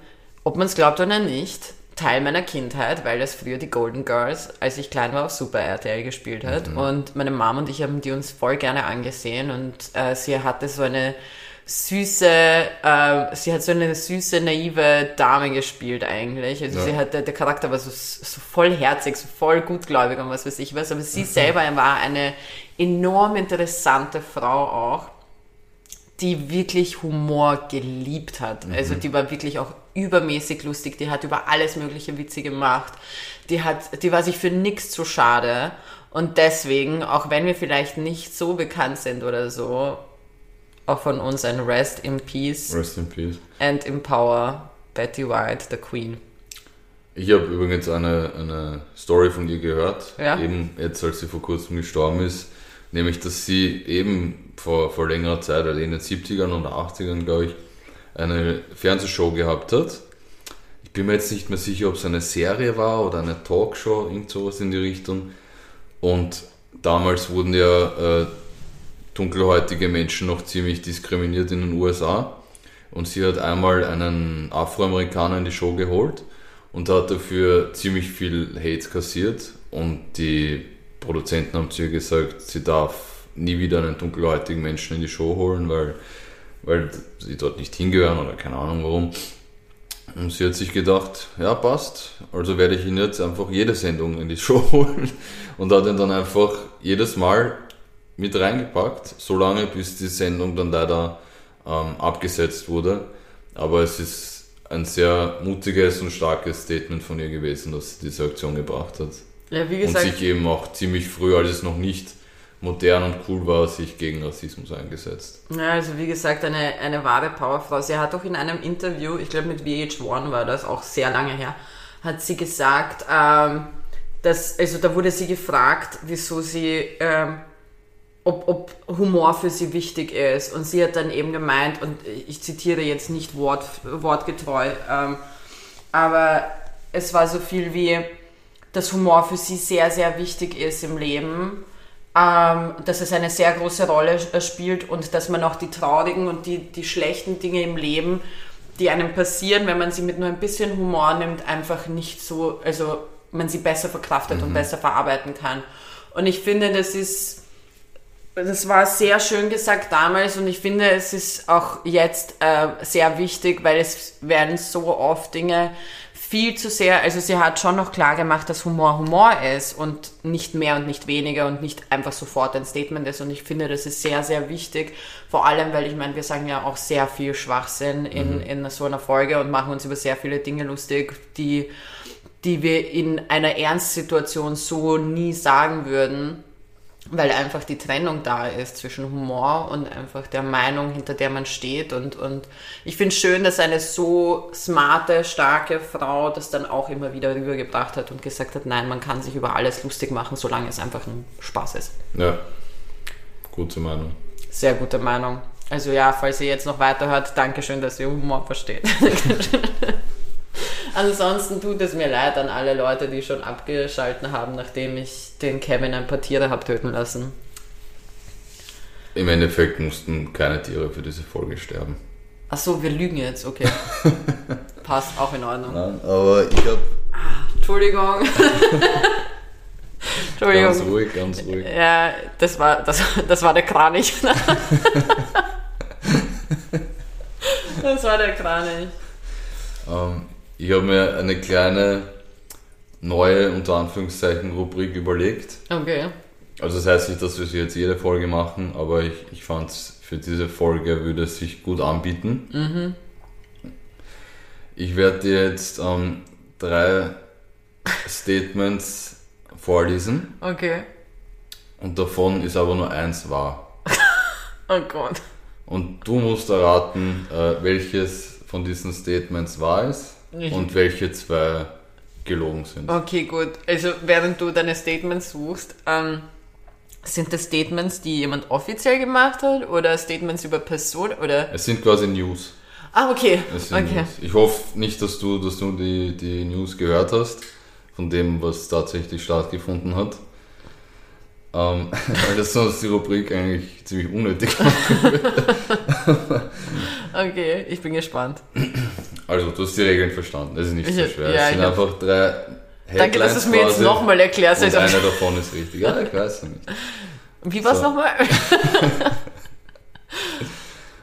ob man es glaubt oder nicht, Teil meiner Kindheit, weil das früher die Golden Girls, als ich klein war, auf Super RTL gespielt hat. Und meine Mom und ich haben die uns voll gerne angesehen und äh, sie hatte so eine süße, äh, sie hat so eine süße, naive Dame gespielt eigentlich. Also Ja. sie hatte, der Charakter war so, so vollherzig, so voll gutgläubig und was weiß ich was. Aber sie selber war eine enorm interessante Frau auch die wirklich Humor geliebt hat. Also die war wirklich auch übermäßig lustig, die hat über alles mögliche Witze gemacht, die hat, die war sich für nichts zu schade und deswegen, auch wenn wir vielleicht nicht so bekannt sind oder so, auch von uns ein Rest in Peace Rest in Peace. and in Power, Betty White, the Queen. Ich habe übrigens eine, eine Story von ihr gehört, Ja. eben jetzt als sie vor kurzem gestorben ist, nämlich dass sie eben vor, vor längerer Zeit, also in den 70ern und 80ern, glaube ich, eine Fernsehshow gehabt hat. Ich bin mir jetzt nicht mehr sicher, ob es eine Serie war oder eine Talkshow, irgend sowas in die Richtung. Und damals wurden ja äh, dunkelhäutige Menschen noch ziemlich diskriminiert in den USA. Und sie hat einmal einen Afroamerikaner in die Show geholt und hat dafür ziemlich viel Hate kassiert. Und die Produzenten haben zu ihr gesagt, sie darf nie wieder einen dunkelhäutigen Menschen in die Show holen, weil, weil sie dort nicht hingehören oder keine Ahnung warum. Und sie hat sich gedacht, ja passt, also werde ich ihn jetzt einfach jede Sendung in die Show holen und hat ihn dann einfach jedes Mal mit reingepackt, solange bis die Sendung dann leider ähm, abgesetzt wurde. Aber es ist ein sehr mutiges und starkes Statement von ihr gewesen, dass sie diese Aktion gebracht hat. Ja, wie Und gesagt, sich eben auch ziemlich früh, als es noch nicht modern und cool war, sich gegen Rassismus eingesetzt. Ja, also wie gesagt, eine, eine wahre Powerfrau. Sie hat auch in einem Interview, ich glaube mit VH1 war das auch sehr lange her, hat sie gesagt, ähm, dass, also da wurde sie gefragt, wieso sie, ähm, ob, ob Humor für sie wichtig ist. Und sie hat dann eben gemeint, und ich zitiere jetzt nicht wort, wortgetreu, ähm, aber es war so viel wie, dass Humor für sie sehr, sehr wichtig ist im Leben ähm, dass es eine sehr große Rolle äh, spielt und dass man auch die traurigen und die, die schlechten Dinge im Leben, die einem passieren, wenn man sie mit nur ein bisschen Humor nimmt, einfach nicht so, also man sie besser verkraftet mhm. und besser verarbeiten kann. Und ich finde, das ist, das war sehr schön gesagt damals und ich finde, es ist auch jetzt äh, sehr wichtig, weil es werden so oft Dinge viel zu sehr, also sie hat schon noch klar gemacht, dass Humor Humor ist und nicht mehr und nicht weniger und nicht einfach sofort ein Statement ist. Und ich finde, das ist sehr, sehr wichtig. Vor allem, weil ich meine, wir sagen ja auch sehr viel Schwachsinn in, mhm. in so einer Folge und machen uns über sehr viele Dinge lustig, die, die wir in einer Ernstsituation so nie sagen würden weil einfach die Trennung da ist zwischen Humor und einfach der Meinung, hinter der man steht. Und, und ich finde es schön, dass eine so smarte, starke Frau das dann auch immer wieder rübergebracht hat und gesagt hat, nein, man kann sich über alles lustig machen, solange es einfach ein Spaß ist. Ja, gute Meinung. Sehr gute Meinung. Also ja, falls ihr jetzt noch weiterhört, Dankeschön, dass ihr Humor versteht. Ansonsten tut es mir leid an alle Leute, die schon abgeschalten haben, nachdem ich den Kevin ein paar Tiere habe töten lassen. Im Endeffekt mussten keine Tiere für diese Folge sterben. Ach so, wir lügen jetzt, okay. Passt, auch in Ordnung. Nein, aber ich habe. Ah, Entschuldigung. Entschuldigung. Ganz ruhig, ganz ruhig. Ja, das war, das, das war der Kranich. das war der Kranich. Ähm, ich habe mir eine kleine neue, unter Anführungszeichen, Rubrik überlegt. Okay. Also das heißt nicht, dass wir sie jetzt jede Folge machen, aber ich, ich fand es für diese Folge würde es sich gut anbieten. Mhm. Ich werde dir jetzt ähm, drei Statements vorlesen. Okay. Und davon ist aber nur eins wahr. oh Gott. Und du musst erraten, äh, welches von diesen Statements wahr ist ich und welche zwei gelogen sind. Okay, gut. Also während du deine Statements suchst, ähm, sind das Statements, die jemand offiziell gemacht hat oder Statements über Person oder? Es sind quasi News. Ah, okay. okay. News. Ich hoffe nicht, dass du, dass du die, die News gehört hast, von dem, was tatsächlich stattgefunden hat. Ähm, weil das sonst die Rubrik eigentlich ziemlich unnötig würde. okay, ich bin gespannt. Also, du hast die Regeln verstanden, das ist nicht so schwer. Ja, es sind einfach drei Headlines Danke, dass du es mir jetzt nochmal erklärst. Und einer davon ist richtig. Ja, ich weiß nicht. Wie war es so. nochmal?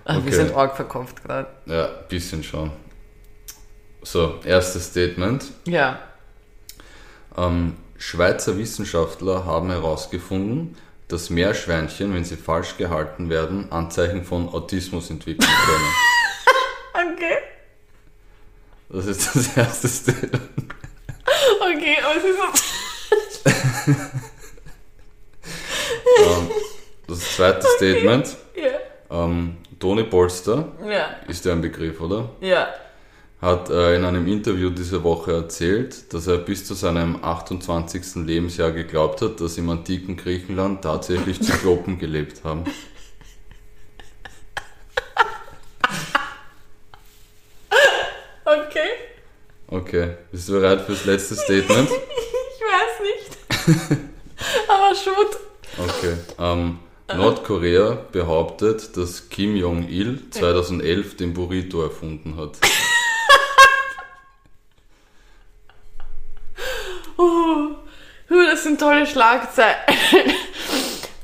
okay. Wir sind arg verkauft gerade. Ja, ein bisschen schon. So, erstes Statement. Ja. Ähm, Schweizer Wissenschaftler haben herausgefunden, dass Meerschweinchen, wenn sie falsch gehalten werden, Anzeichen von Autismus entwickeln können. okay. Das ist das erste Statement. Okay, aber es ist so. ähm, das zweite okay. Statement. Ja. Ähm, Toni Polster. Ja. Ist ja ein Begriff, oder? Ja hat äh, in einem Interview diese Woche erzählt, dass er bis zu seinem 28. Lebensjahr geglaubt hat, dass im antiken Griechenland tatsächlich Zyklopen gelebt haben. Okay. Okay, bist du bereit fürs letzte Statement? ich weiß nicht. Aber shoot. Okay. Ähm, Nordkorea behauptet, dass Kim Jong-il 2011 den Burrito erfunden hat. Oh, das sind tolle Schlagzeilen.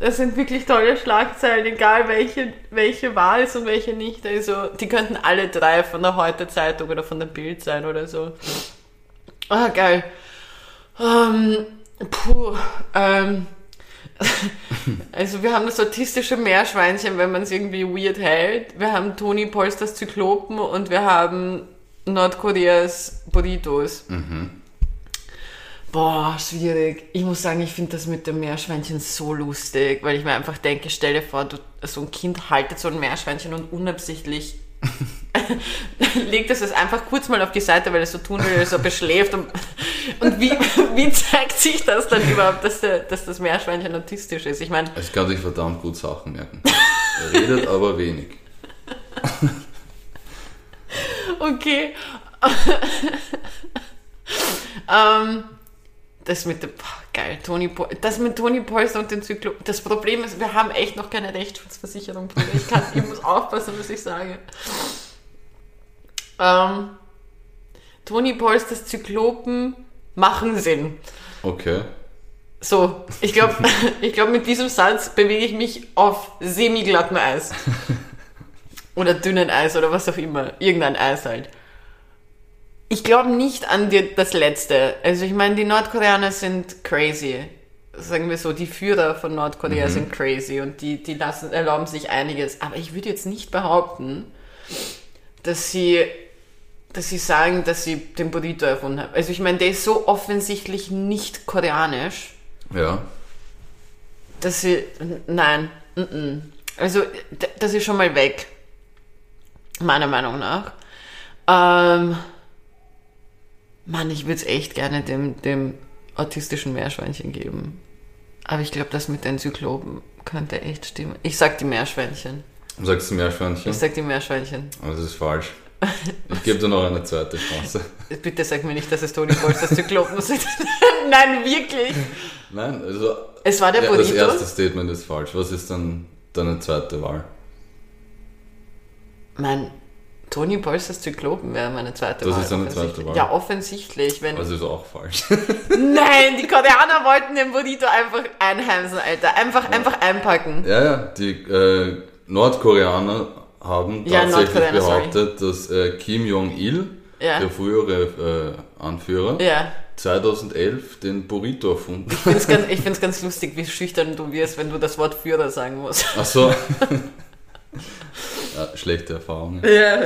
Das sind wirklich tolle Schlagzeilen, egal welche, welche wahr ist und welche nicht. Also, die könnten alle drei von der Heute-Zeitung oder von der Bild sein oder so. Ah, geil. Ähm, puh, ähm, also wir haben das autistische Meerschweinchen, wenn man es irgendwie weird hält. Wir haben Toni Polsters Zyklopen und wir haben Nordkoreas Burritos. Mhm. Boah, schwierig. Ich muss sagen, ich finde das mit dem Meerschweinchen so lustig, weil ich mir einfach denke, stell dir vor, du, so ein Kind haltet so ein Meerschweinchen und unabsichtlich legt es es einfach kurz mal auf die Seite, weil es so tun will, so beschläft. Und, und wie, wie zeigt sich das dann überhaupt, dass, der, dass das Meerschweinchen autistisch ist? Ich meine, Es kann sich verdammt gut Sachen merken. Er redet aber wenig. okay. ähm, das mit dem, geil, Tony, das mit Tony Polster und den Zyklop. Das Problem ist, wir haben echt noch keine Rechtsschutzversicherung. Ich, kann, ich muss aufpassen, was ich sage. Ähm, Tony Polsters Zyklopen machen Sinn. Okay. So, ich glaube, ich glaub, mit diesem Satz bewege ich mich auf semi-glattem Eis. Oder dünnen Eis oder was auch immer. Irgendein Eis halt. Ich glaube nicht an die, das Letzte. Also ich meine, die Nordkoreaner sind crazy. Sagen wir so, die Führer von Nordkorea sind crazy und die, die lassen, erlauben sich einiges. Aber ich würde jetzt nicht behaupten, dass sie, dass sie sagen, dass sie den Burrito erfunden haben. Also ich meine, der ist so offensichtlich nicht koreanisch Ja. dass sie. Nein. mm, mm. Also, das ist schon mal weg. Meiner Meinung nach. Ähm, Mann, ich würde es echt gerne dem, dem autistischen Meerschweinchen geben. Aber ich glaube, das mit den Zyklopen könnte echt stimmen. Ich sag die Meerschweinchen. Sagst du Meerschweinchen? Ich sag die Meerschweinchen. Aber das ist falsch. Ich gebe dir noch eine zweite Chance. Bitte sag mir nicht, dass es Tony Polsters Zyklopen sind. Nein, wirklich. Nein, also Es war der ja, das erste Statement ist falsch. Was ist dann deine zweite Wahl? Mein Tony Polsters Zyklopen wäre meine zweite Das Wahl. ist deine zweite. Wahl. Ja, offensichtlich. Wenn, Das ist auch falsch. Nein, die Koreaner wollten den Burrito einfach einheimsen, Alter. Einfach, einfach einpacken. ja, ja, die äh, Nordkoreaner haben Ja, tatsächlich sorry. behauptet, dass äh, Kim Jong-il, Ja. der frühere äh, Anführer, Ja. 2011 den Burrito erfunden Ich find's ganz, ich find's ganz lustig, wie schüchtern du wirst, wenn du das Wort Führer sagen musst. Ach so. ja, schlechte Erfahrungen. Ja.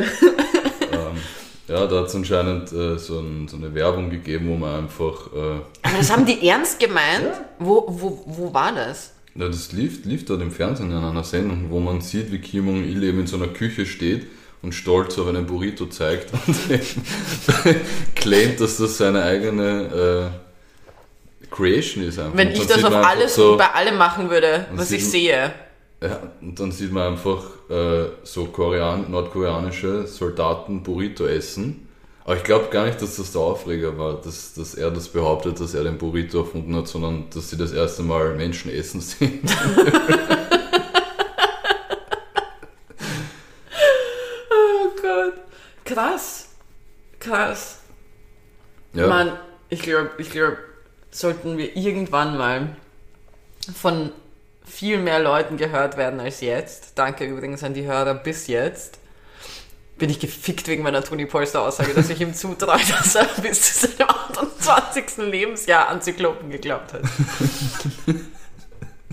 Ähm, ja, da hat es anscheinend äh, so, ein, so eine Werbung gegeben, wo man einfach, äh, Aber das haben die ernst gemeint? Wo, wo, wo war das? ja, das lief, lief dort im Fernsehen in einer Sendung, wo man sieht, wie Kim Jong-il eben in so einer Küche steht und stolz auf einen Burrito zeigt und claimt, dass das seine eigene äh, Creation ist. Einfach. Wenn ich das auf alles so, und bei allem machen würde, was ich sehe. Ja, und dann sieht man einfach äh, so Korean nordkoreanische Soldaten Burrito essen. Aber ich glaube gar nicht, dass das der Aufreger war, dass, dass er das behauptet, dass er den Burrito erfunden hat, sondern dass sie das erste Mal Menschen essen sehen. Oh Gott. Krass. Krass. Ja, Mann, ich glaube, ich glaube, sollten wir irgendwann mal von viel mehr Leuten gehört werden als jetzt. Danke übrigens an die Hörer bis jetzt. Bin ich gefickt wegen meiner Tony Polster Aussage, dass ich ihm zutraue, dass er bis zu seinem 28. Lebensjahr an Zyklopen geglaubt hat.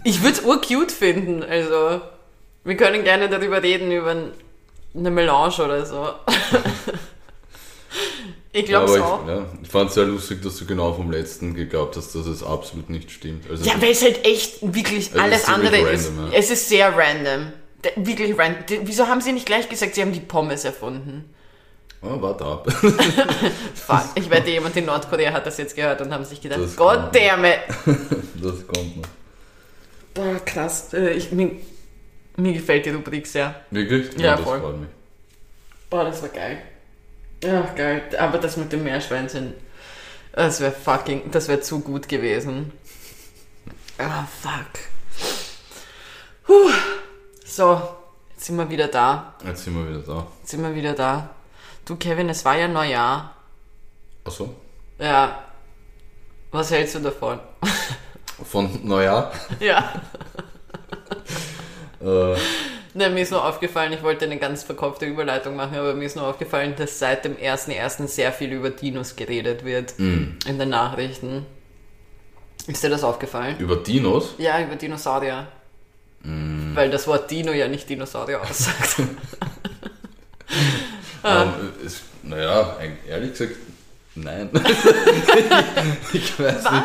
Ich würde es urcute finden, also wir können gerne darüber reden, über eine Melange oder so. Ich ja, glaube es auch. ich, ja, ich fand es sehr lustig, dass du genau vom letzten geglaubt hast, dass es absolut nicht stimmt. Also, Ja, weil es halt echt wirklich ist alles andere ist. random, ja. Es ist sehr random. Wirklich random. Wieso haben sie nicht gleich gesagt, sie haben die Pommes erfunden? oh, warte ab. Fuck. Ich wette, jemand in Nordkorea hat das jetzt gehört und haben sich gedacht, Das God kann- damn it. das kommt noch. Boah, krass. Äh, Ich, mir, mir gefällt die Rubrik sehr. Wirklich? Ja, das voll. freut mich. Boah, das war geil. Ach, geil. Aber das mit dem Meerschweinchen, das wäre fucking, das wäre zu gut gewesen. Ah, fuck. Puh. So, jetzt sind wir wieder da. Jetzt sind wir wieder da. Jetzt sind wir wieder da. Du, Kevin, es war ja Neujahr. Achso. Ja. Was hältst du davon? Von Neujahr. ja. Äh, Ne, mir ist nur aufgefallen, ich wollte eine ganz verkopfte Überleitung machen, aber mir ist nur aufgefallen, dass seit dem 1.1. sehr viel über Dinos geredet wird Mm. in den Nachrichten. Ist dir das aufgefallen? über Dinos. Ja, über Dinosaurier. Weil das Wort Dino ja nicht Dinosaurier aussagt. Ah. Ist, naja, ehrlich gesagt, Nein. ich weiß Was? nicht,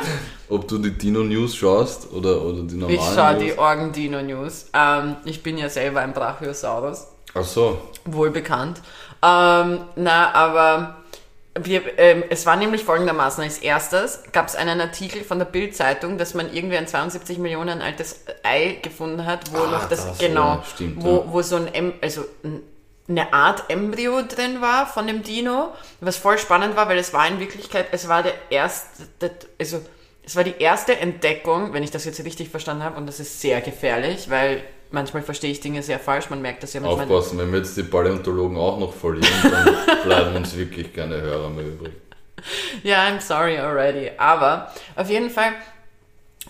ob du die Dino News schaust oder, oder die normalen Ich schaue News. die Orgendino-News. Ähm, ich bin ja selber ein Brachiosaurus, Ach so. wohl bekannt. Ähm, na, aber wir, ähm, es war nämlich folgendermaßen. Als erstes gab es einen Artikel von der Bild-Zeitung, dass man irgendwie ein 72 Millionen altes Ei gefunden hat, wo Ah, noch das, das, genau, stimmt, wo, ja. wo so ein, Em- also n- eine Art Embryo drin war von dem Dino, was voll spannend war, weil es war in Wirklichkeit, es war der erste, also es war die erste Entdeckung, wenn ich das jetzt richtig verstanden habe, und das ist sehr gefährlich, weil manchmal verstehe ich Dinge sehr falsch, man merkt das ja manchmal. Aufpassen, wenn wir jetzt die Paläontologen auch noch verlieren, dann bleiben uns wirklich keine Hörer mehr übrig. Ja, I'm sorry already. Aber auf jeden Fall,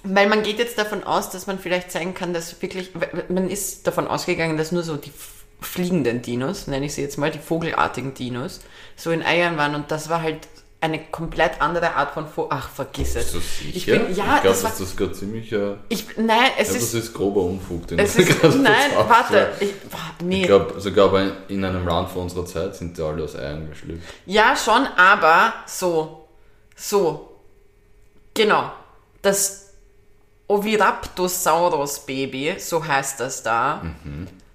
weil man geht jetzt davon aus, dass man vielleicht zeigen kann, dass wirklich, man ist davon ausgegangen, dass nur so die fliegenden Dinos, nenne ich sie jetzt mal, die vogelartigen Dinos, so in Eiern waren und das war halt eine komplett andere Art von Vogel. Ach, vergiss es. Ist das Ich bin, ja, ich glaube, das war, das gerade ziemlich. Äh, ich, nein, es ja, das ist, ist grober Unfug, den es ist, nein, warte, ich, nee. Ich glaube, sogar bei, in einem Land vor unserer Zeit sind die alle aus Eiern geschlüpft. Ja, schon, aber so. So. Genau. Das Oviraptosaurus-Baby, so heißt das da,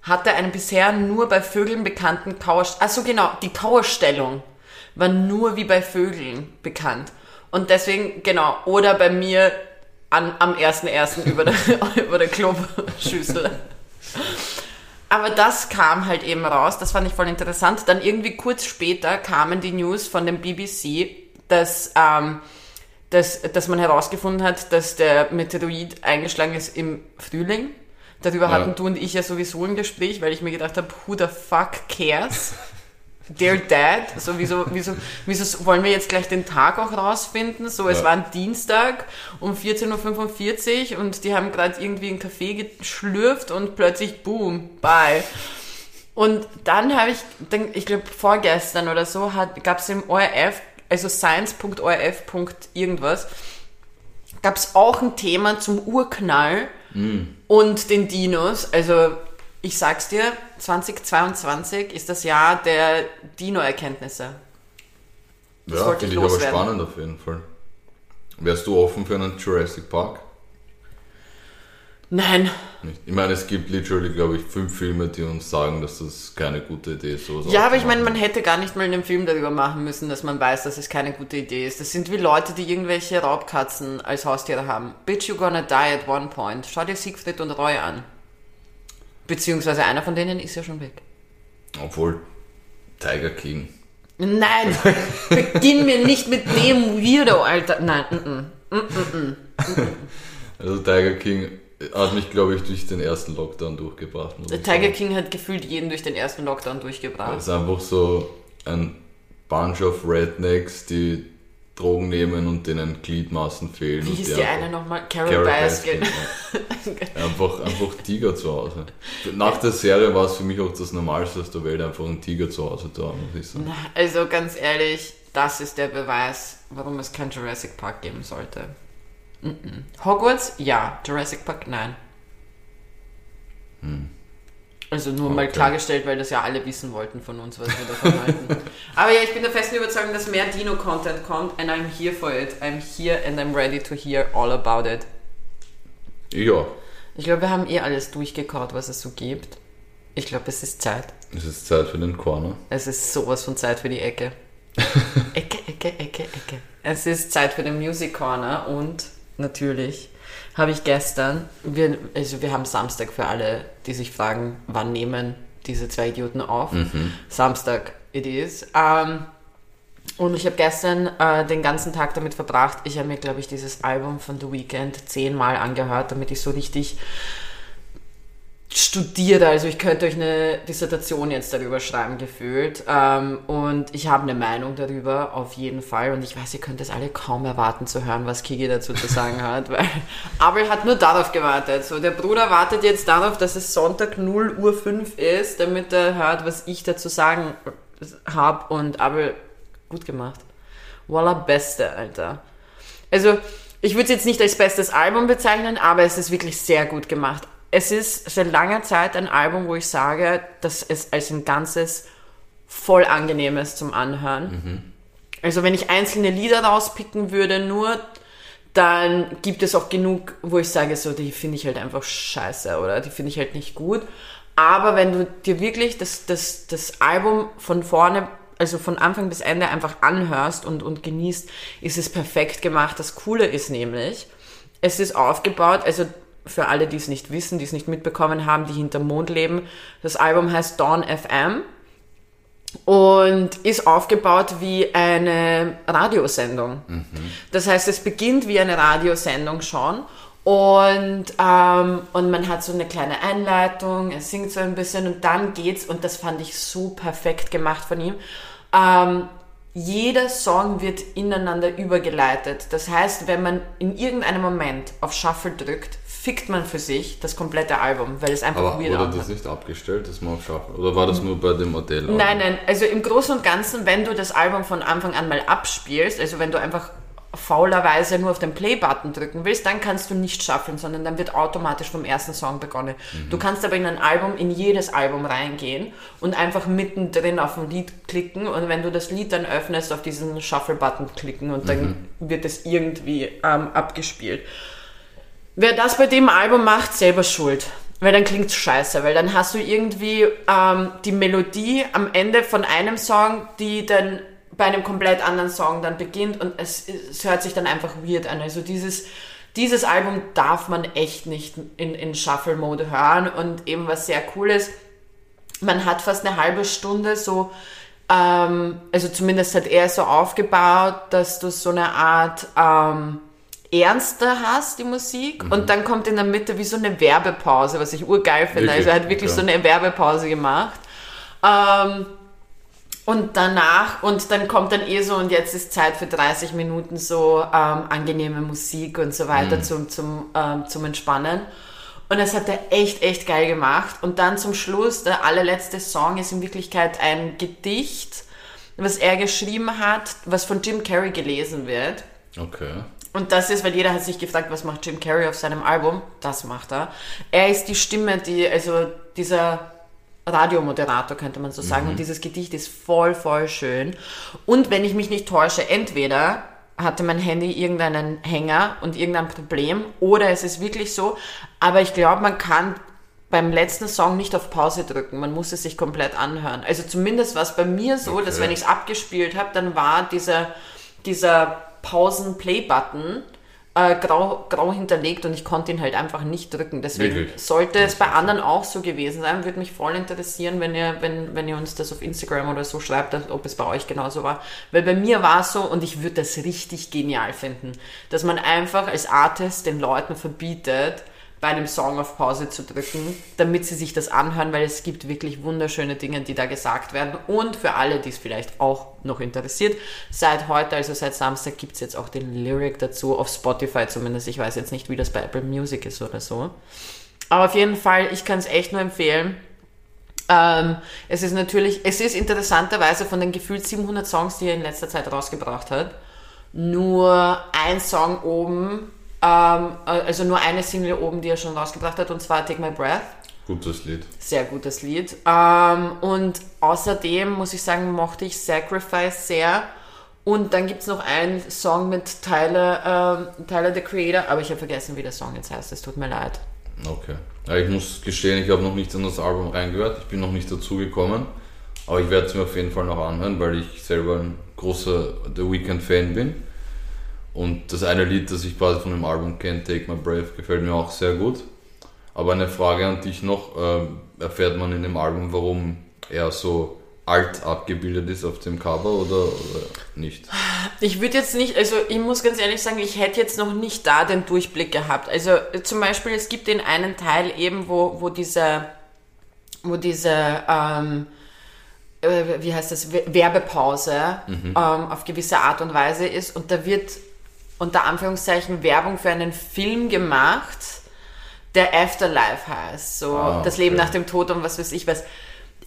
hatte einen bisher nur bei Vögeln bekannten Kauerstellung. Also genau, die Kauerstellung war nur wie bei Vögeln bekannt. Und deswegen, genau, oder bei mir an, am 1.1. über der, über der Kloschüssel. Aber das kam halt eben raus, das fand ich voll interessant. Dann irgendwie kurz später kamen die News von dem BBC, dass, ähm, dass, dass man herausgefunden hat, dass der Meteorit eingeschlagen ist im Frühling. Darüber Ja. hatten du und ich ja sowieso ein Gespräch, weil ich mir gedacht habe, who the fuck cares? They're dead. So, wieso, wieso, wieso wollen wir jetzt gleich den Tag auch rausfinden? So, es Ja. war ein Dienstag um 14.45 Uhr und die haben gerade irgendwie einen Kaffee geschlürft und plötzlich boom, bye. Und dann habe ich, dann, ich glaube vorgestern oder so, gab es im ORF, also science.orf. irgendwas, gab es auch ein Thema zum Urknall und den Dinos. Also ich sag's dir, 2022 ist das Jahr der Dino-Erkenntnisse. Das Ja, wollte ich finde ich aber spannend auf jeden Fall. Wärst du offen für einen Jurassic Park? Nein. Ich meine, es gibt literally, glaube ich, fünf Filme, die uns sagen, dass das keine gute Idee ist. Ja, aber ich meine, man hätte gar nicht mal einen Film darüber machen müssen, dass man weiß, dass es keine gute Idee ist. Das sind wie Leute, die irgendwelche Raubkatzen als Haustiere haben. Bitch, you're gonna die at one point. Schau dir Siegfried und Roy an. Beziehungsweise einer von denen ist ja schon weg. Obwohl, Tiger King. Nein, beginn mir nicht mit dem Weirdo, Alter. Nein, mm, mm. Also Tiger King hat mich, glaube ich, durch den ersten Lockdown durchgebracht. ich Tiger sagen. King hat gefühlt jeden durch den ersten Lockdown durchgebracht. Es ist einfach so ein Bunch of Rednecks, die Drogen nehmen und denen Gliedmaßen fehlen. Wie hieß die eine nochmal? Carol, Carol Baskin. Baskin, ja. einfach, einfach Tiger zu Hause. Nach der Serie war es für mich auch das Normalste auf der Welt, einfach einen Tiger zu Hause zu haben, muss ich sagen. Also ganz ehrlich, das ist der Beweis, warum es kein Jurassic Park geben sollte. Mm -mm. Hogwarts? Ja. Jurassic Park? Nein. Also nur mal Hm. Okay. klargestellt, weil das ja alle wissen wollten von uns, was wir davon halten. Aber ja, ich bin der festen Überzeugung, dass mehr Dino-Content kommt and I'm here for it. I'm here and I'm ready to hear all about it. Ja, Ich glaube, wir haben eh alles durchgekaut, was es so gibt. Ich glaube, es ist Zeit. es ist Zeit für den Corner. Es ist sowas von Zeit für die Ecke. Ecke, Ecke, Ecke, Ecke. Es ist Zeit für den Music Corner und natürlich habe ich gestern, wir, also wir haben Samstag für alle, die sich fragen, wann nehmen diese zwei Idioten auf. Samstag it is. Ähm, und ich habe gestern äh, den ganzen Tag damit verbracht. Ich habe mir, glaube ich, dieses Album von The Weeknd zehnmal angehört, damit ich so richtig studiere. Also ich könnte euch eine Dissertation jetzt darüber schreiben, gefühlt. Ähm, und ich habe eine Meinung darüber, auf jeden Fall. Und ich weiß, ihr könnt es alle kaum erwarten zu hören, was Kiki dazu zu sagen hat, weil Abel hat nur darauf gewartet. So, der Bruder wartet jetzt darauf, dass es Sonntag 0 Uhr 5 ist, damit er hört, was ich dazu sagen habe. Und Abel, gut gemacht. Voila, beste, Alter. Also, ich würde es jetzt nicht als bestes Album bezeichnen, aber es ist wirklich sehr gut gemacht. Es ist seit langer Zeit ein Album, wo ich sage, dass es als ein ganzes voll angenehm ist zum Anhören. Also wenn ich einzelne Lieder rauspicken würde, nur, dann gibt es auch genug, wo ich sage, so, die finde ich halt einfach scheiße oder die finde ich halt nicht gut. Aber wenn du dir wirklich das, das, das Album von vorne, also von Anfang bis Ende einfach anhörst und, und genießt, ist es perfekt gemacht. Das Coole ist nämlich, es ist aufgebaut, also für alle, die es nicht wissen, die es nicht mitbekommen haben, die hinterm Mond leben, das Album heißt Dawn FM und ist aufgebaut wie eine Radiosendung. Mhm. Das heißt, es beginnt wie eine Radiosendung schon und, ähm, und man hat so eine kleine Einleitung, er singt so ein bisschen und dann geht's, und das fand ich so perfekt gemacht von ihm. Ähm, jeder Song wird ineinander übergeleitet. Das heißt, wenn man in irgendeinem Moment auf Shuffle drückt, fickt man für sich das komplette Album, weil es einfach Aber weird wurde das nicht abgestellt, man auf Shuffle, oder war das nur bei dem Modell? Nein, nein, also im Großen und Ganzen, wenn du das Album von Anfang an mal abspielst, also wenn du einfach faulerweise nur auf den Play-Button drücken willst, dann kannst du nicht schaffen, sondern dann wird automatisch vom ersten Song begonnen. Mhm. Du kannst aber in ein Album, in jedes Album reingehen und einfach mittendrin auf ein Lied klicken und wenn du das Lied dann öffnest, auf diesen Shuffle-Button klicken und dann mhm. wird es irgendwie ähm, abgespielt. Wer das bei dem Album macht, selber schuld. Weil dann klingt's scheiße, weil dann hast du irgendwie ähm, die Melodie am Ende von einem Song, die dann bei einem komplett anderen Song dann beginnt und es, es hört sich dann einfach weird an. Also dieses, dieses Album darf man echt nicht in, in Shuffle-Mode hören und eben was sehr cool ist, man hat fast eine halbe Stunde so, ähm, also zumindest hat er so aufgebaut, dass du so eine Art ähm, ernster hast, die Musik, mhm. und dann kommt in der Mitte wie so eine Werbepause, was ich urgeil finde. Wirklich? Also er hat wirklich okay. so eine Werbepause gemacht. Ähm, und danach, und dann kommt dann eh so, und jetzt ist Zeit für 30 Minuten so ähm, angenehme Musik und so weiter mhm. zum, zum, ähm, zum Entspannen. Und das hat er echt, echt geil gemacht. Und dann zum Schluss, der allerletzte Song ist in Wirklichkeit ein Gedicht, was er geschrieben hat, was von Jim Carrey gelesen wird. Okay. Und das ist, weil jeder hat sich gefragt, was macht Jim Carrey auf seinem Album? Das macht er. Er ist die Stimme, die, also dieser Radiomoderator, könnte man so sagen. Mhm. Und dieses Gedicht ist voll, voll schön. Und wenn ich mich nicht täusche, entweder hatte mein Handy irgendeinen Hänger und irgendein Problem oder es ist wirklich so. Aber ich glaube, man kann beim letzten Song nicht auf Pause drücken. Man muss es sich komplett anhören. Also zumindest war es bei mir so, okay. dass wenn ich es abgespielt habe, dann war dieser, dieser Pausen-Play-Button äh, grau, grau hinterlegt und ich konnte ihn halt einfach nicht drücken. Deswegen Wirklich? sollte es bei anderen auch so gewesen sein. Würde mich voll interessieren, wenn ihr, wenn, wenn ihr uns das auf Instagram oder so schreibt, ob es bei euch genauso war. Weil bei mir war es so und ich würde das richtig genial finden, dass man einfach als Artist den Leuten verbietet, bei einem Song auf Pause zu drücken, damit sie sich das anhören, weil es gibt wirklich wunderschöne Dinge, die da gesagt werden. Und für alle, die es vielleicht auch noch interessiert, seit heute, also seit Samstag, gibt es jetzt auch den Lyric dazu, auf Spotify zumindest. Ich weiß jetzt nicht, wie das bei Apple Music ist oder so. Aber auf jeden Fall, ich kann es echt nur empfehlen. Ähm, es ist natürlich, es ist interessanterweise von den gefühlt 700 Songs, die er in letzter Zeit rausgebracht hat, nur ein Song oben ähm, also nur eine Single oben, die er schon rausgebracht hat, und zwar Take My Breath. Gutes Lied. Sehr gutes Lied. Ähm, und außerdem muss ich sagen, mochte ich Sacrifice sehr. Und dann gibt es noch einen Song mit Tyler, ähm, Tyler the Creator, aber ich habe vergessen, wie der Song jetzt heißt. Es tut mir leid. Okay. Ja, ich muss gestehen, ich habe noch nicht in das Album reingehört. Ich bin noch nicht dazu gekommen. Aber ich werde es mir auf jeden Fall noch anhören, weil ich selber ein großer The Weeknd-Fan bin. Und das eine Lied, das ich quasi von dem Album kenne, Take My Brave, gefällt mir auch sehr gut. Aber eine Frage an dich noch, äh, erfährt man in dem Album, warum er so alt abgebildet ist auf dem Cover oder, oder nicht? Ich würde jetzt nicht, also ich muss ganz ehrlich sagen, ich hätte jetzt noch nicht da den Durchblick gehabt. Also zum Beispiel, es gibt den einen Teil eben, wo, wo diese, wo diese, ähm, äh, wie heißt das, Werbepause mhm. ähm, auf gewisse Art und Weise ist und da wird unter Anführungszeichen Werbung für einen Film gemacht, der Afterlife heißt. So ah, das Leben nach dem Tod und was weiß ich was.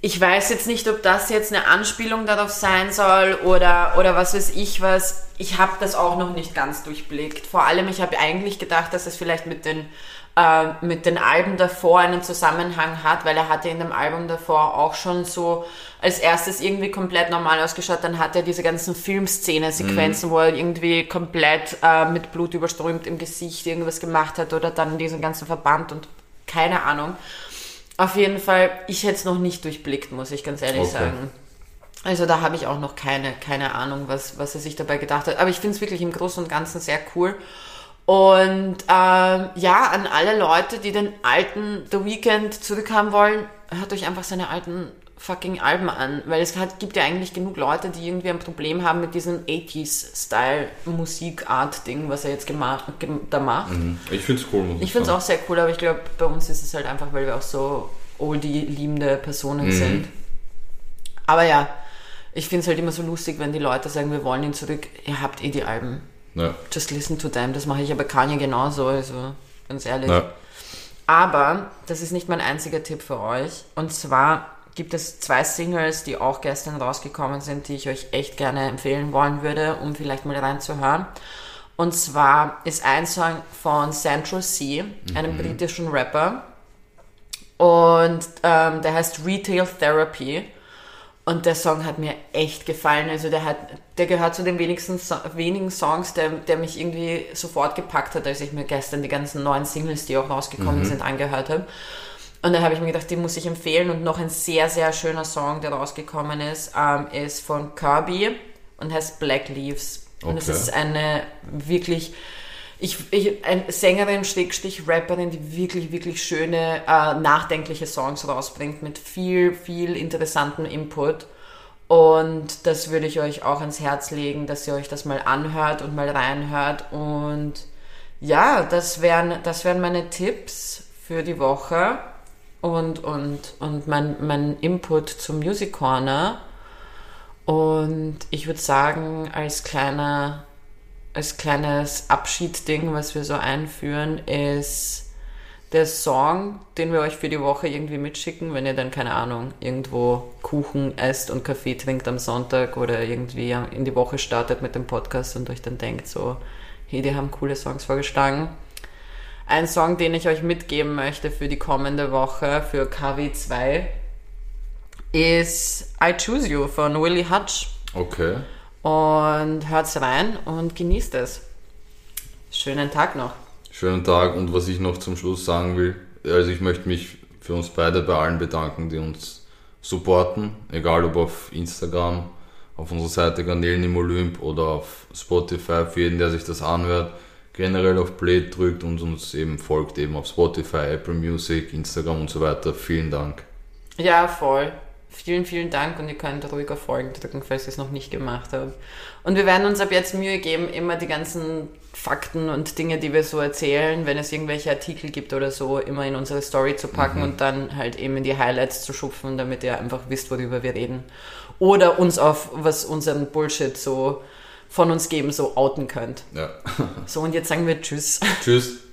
Ich weiß jetzt nicht, ob das jetzt eine Anspielung darauf sein soll oder, oder was weiß ich was. Ich habe das auch noch nicht ganz durchblickt. Vor allem, ich habe eigentlich gedacht, dass es vielleicht mit den äh, mit den Alben davor einen Zusammenhang hat, weil er hatte in dem Album davor auch schon so als erstes irgendwie komplett normal ausgeschaut, dann hat er diese ganzen Filmszene-Sequenzen, mhm. wo er irgendwie komplett äh, mit Blut überströmt im Gesicht irgendwas gemacht hat oder dann diesen ganzen Verband und keine Ahnung. Auf jeden Fall, ich hätte es noch nicht durchblickt, muss ich ganz ehrlich okay. sagen. Also da habe ich auch noch keine, keine Ahnung, was, was er sich dabei gedacht hat. Aber ich finde es wirklich im Großen und Ganzen sehr cool. Und ähm, ja, an alle Leute, die den alten The Weeknd zurückhaben wollen, hört euch einfach seine alten fucking Alben an, weil es hat, gibt ja eigentlich genug Leute, die irgendwie ein Problem haben mit diesem 80s-Style-Musikart-Ding, was er jetzt da macht. Mhm. Ich finde es cool. Muss ich finde es auch sehr cool, aber ich glaube, bei uns ist es halt einfach, weil wir auch so oldie-liebende Personen mhm. sind. Aber ja, ich finde es halt immer so lustig, wenn die Leute sagen, wir wollen ihn zurück. Ihr habt eh die Alben. Ja. Just listen to them. Das mache ich aber Kanye genauso, also ganz ehrlich. Ja. Aber das ist nicht mein einziger Tipp für euch. Und zwar gibt es zwei Singles, die auch gestern rausgekommen sind, die ich euch echt gerne empfehlen wollen würde, um vielleicht mal reinzuhören. Und zwar ist ein Song von Central C, einem mhm. britischen Rapper. Und ähm, der heißt Retail Therapy. Und der Song hat mir echt gefallen. Also der hat, der gehört zu den wenigsten so wenigen Songs, der, der mich irgendwie sofort gepackt hat, als ich mir gestern die ganzen neuen Singles, die auch rausgekommen mhm. sind, angehört habe. Und da habe ich mir gedacht, die muss ich empfehlen. Und noch ein sehr, sehr schöner Song, der rausgekommen ist, ähm, ist von Kirby und heißt Black Leaves. Und es ist eine wirklich ich, ich, eine Sängerin, Schrägstrich Rapperin, die wirklich, wirklich schöne, äh, nachdenkliche Songs rausbringt mit viel, viel interessantem Input. Und das würde ich euch auch ans Herz legen, dass ihr euch das mal anhört und mal reinhört. Und ja, das wären, das wären meine Tipps für die Woche und, und, und mein, mein Input zum Music Corner. Und ich würde sagen, als kleiner als kleines Abschiedsding, was wir so einführen, ist der Song, den wir euch für die Woche irgendwie mitschicken, wenn ihr dann, keine Ahnung, irgendwo Kuchen esst und Kaffee trinkt am Sonntag oder irgendwie in die Woche startet mit dem Podcast und euch dann denkt so, hey, die haben coole Songs vorgeschlagen. Ein Song, den ich euch mitgeben möchte für die kommende Woche, für KW2, ist I Choose You von Willie Hutch. Okay und hört's rein und genießt es. Schönen Tag noch. Schönen Tag und was ich noch zum Schluss sagen will, also ich möchte mich für uns beide bei allen bedanken, die uns supporten, egal ob auf Instagram, auf unserer Seite Garnelen im Olymp oder auf Spotify, für jeden, der sich das anhört, generell auf Play drückt und uns eben folgt, eben auf Spotify, Apple Music, Instagram und so weiter. Vielen Dank. Ja, voll. Vielen, vielen Dank und ihr könnt ruhig auf Folgen drücken, falls ihr es noch nicht gemacht habt. Und wir werden uns ab jetzt Mühe geben, immer die ganzen Fakten und Dinge, die wir so erzählen, wenn es irgendwelche Artikel gibt oder so, immer in unsere Story zu packen mhm. und dann halt eben in die Highlights zu schupfen, damit ihr einfach wisst, worüber wir reden. Oder uns auf was unseren Bullshit so von uns geben, so outen könnt. Ja. so, und jetzt sagen wir Tschüss. Tschüss.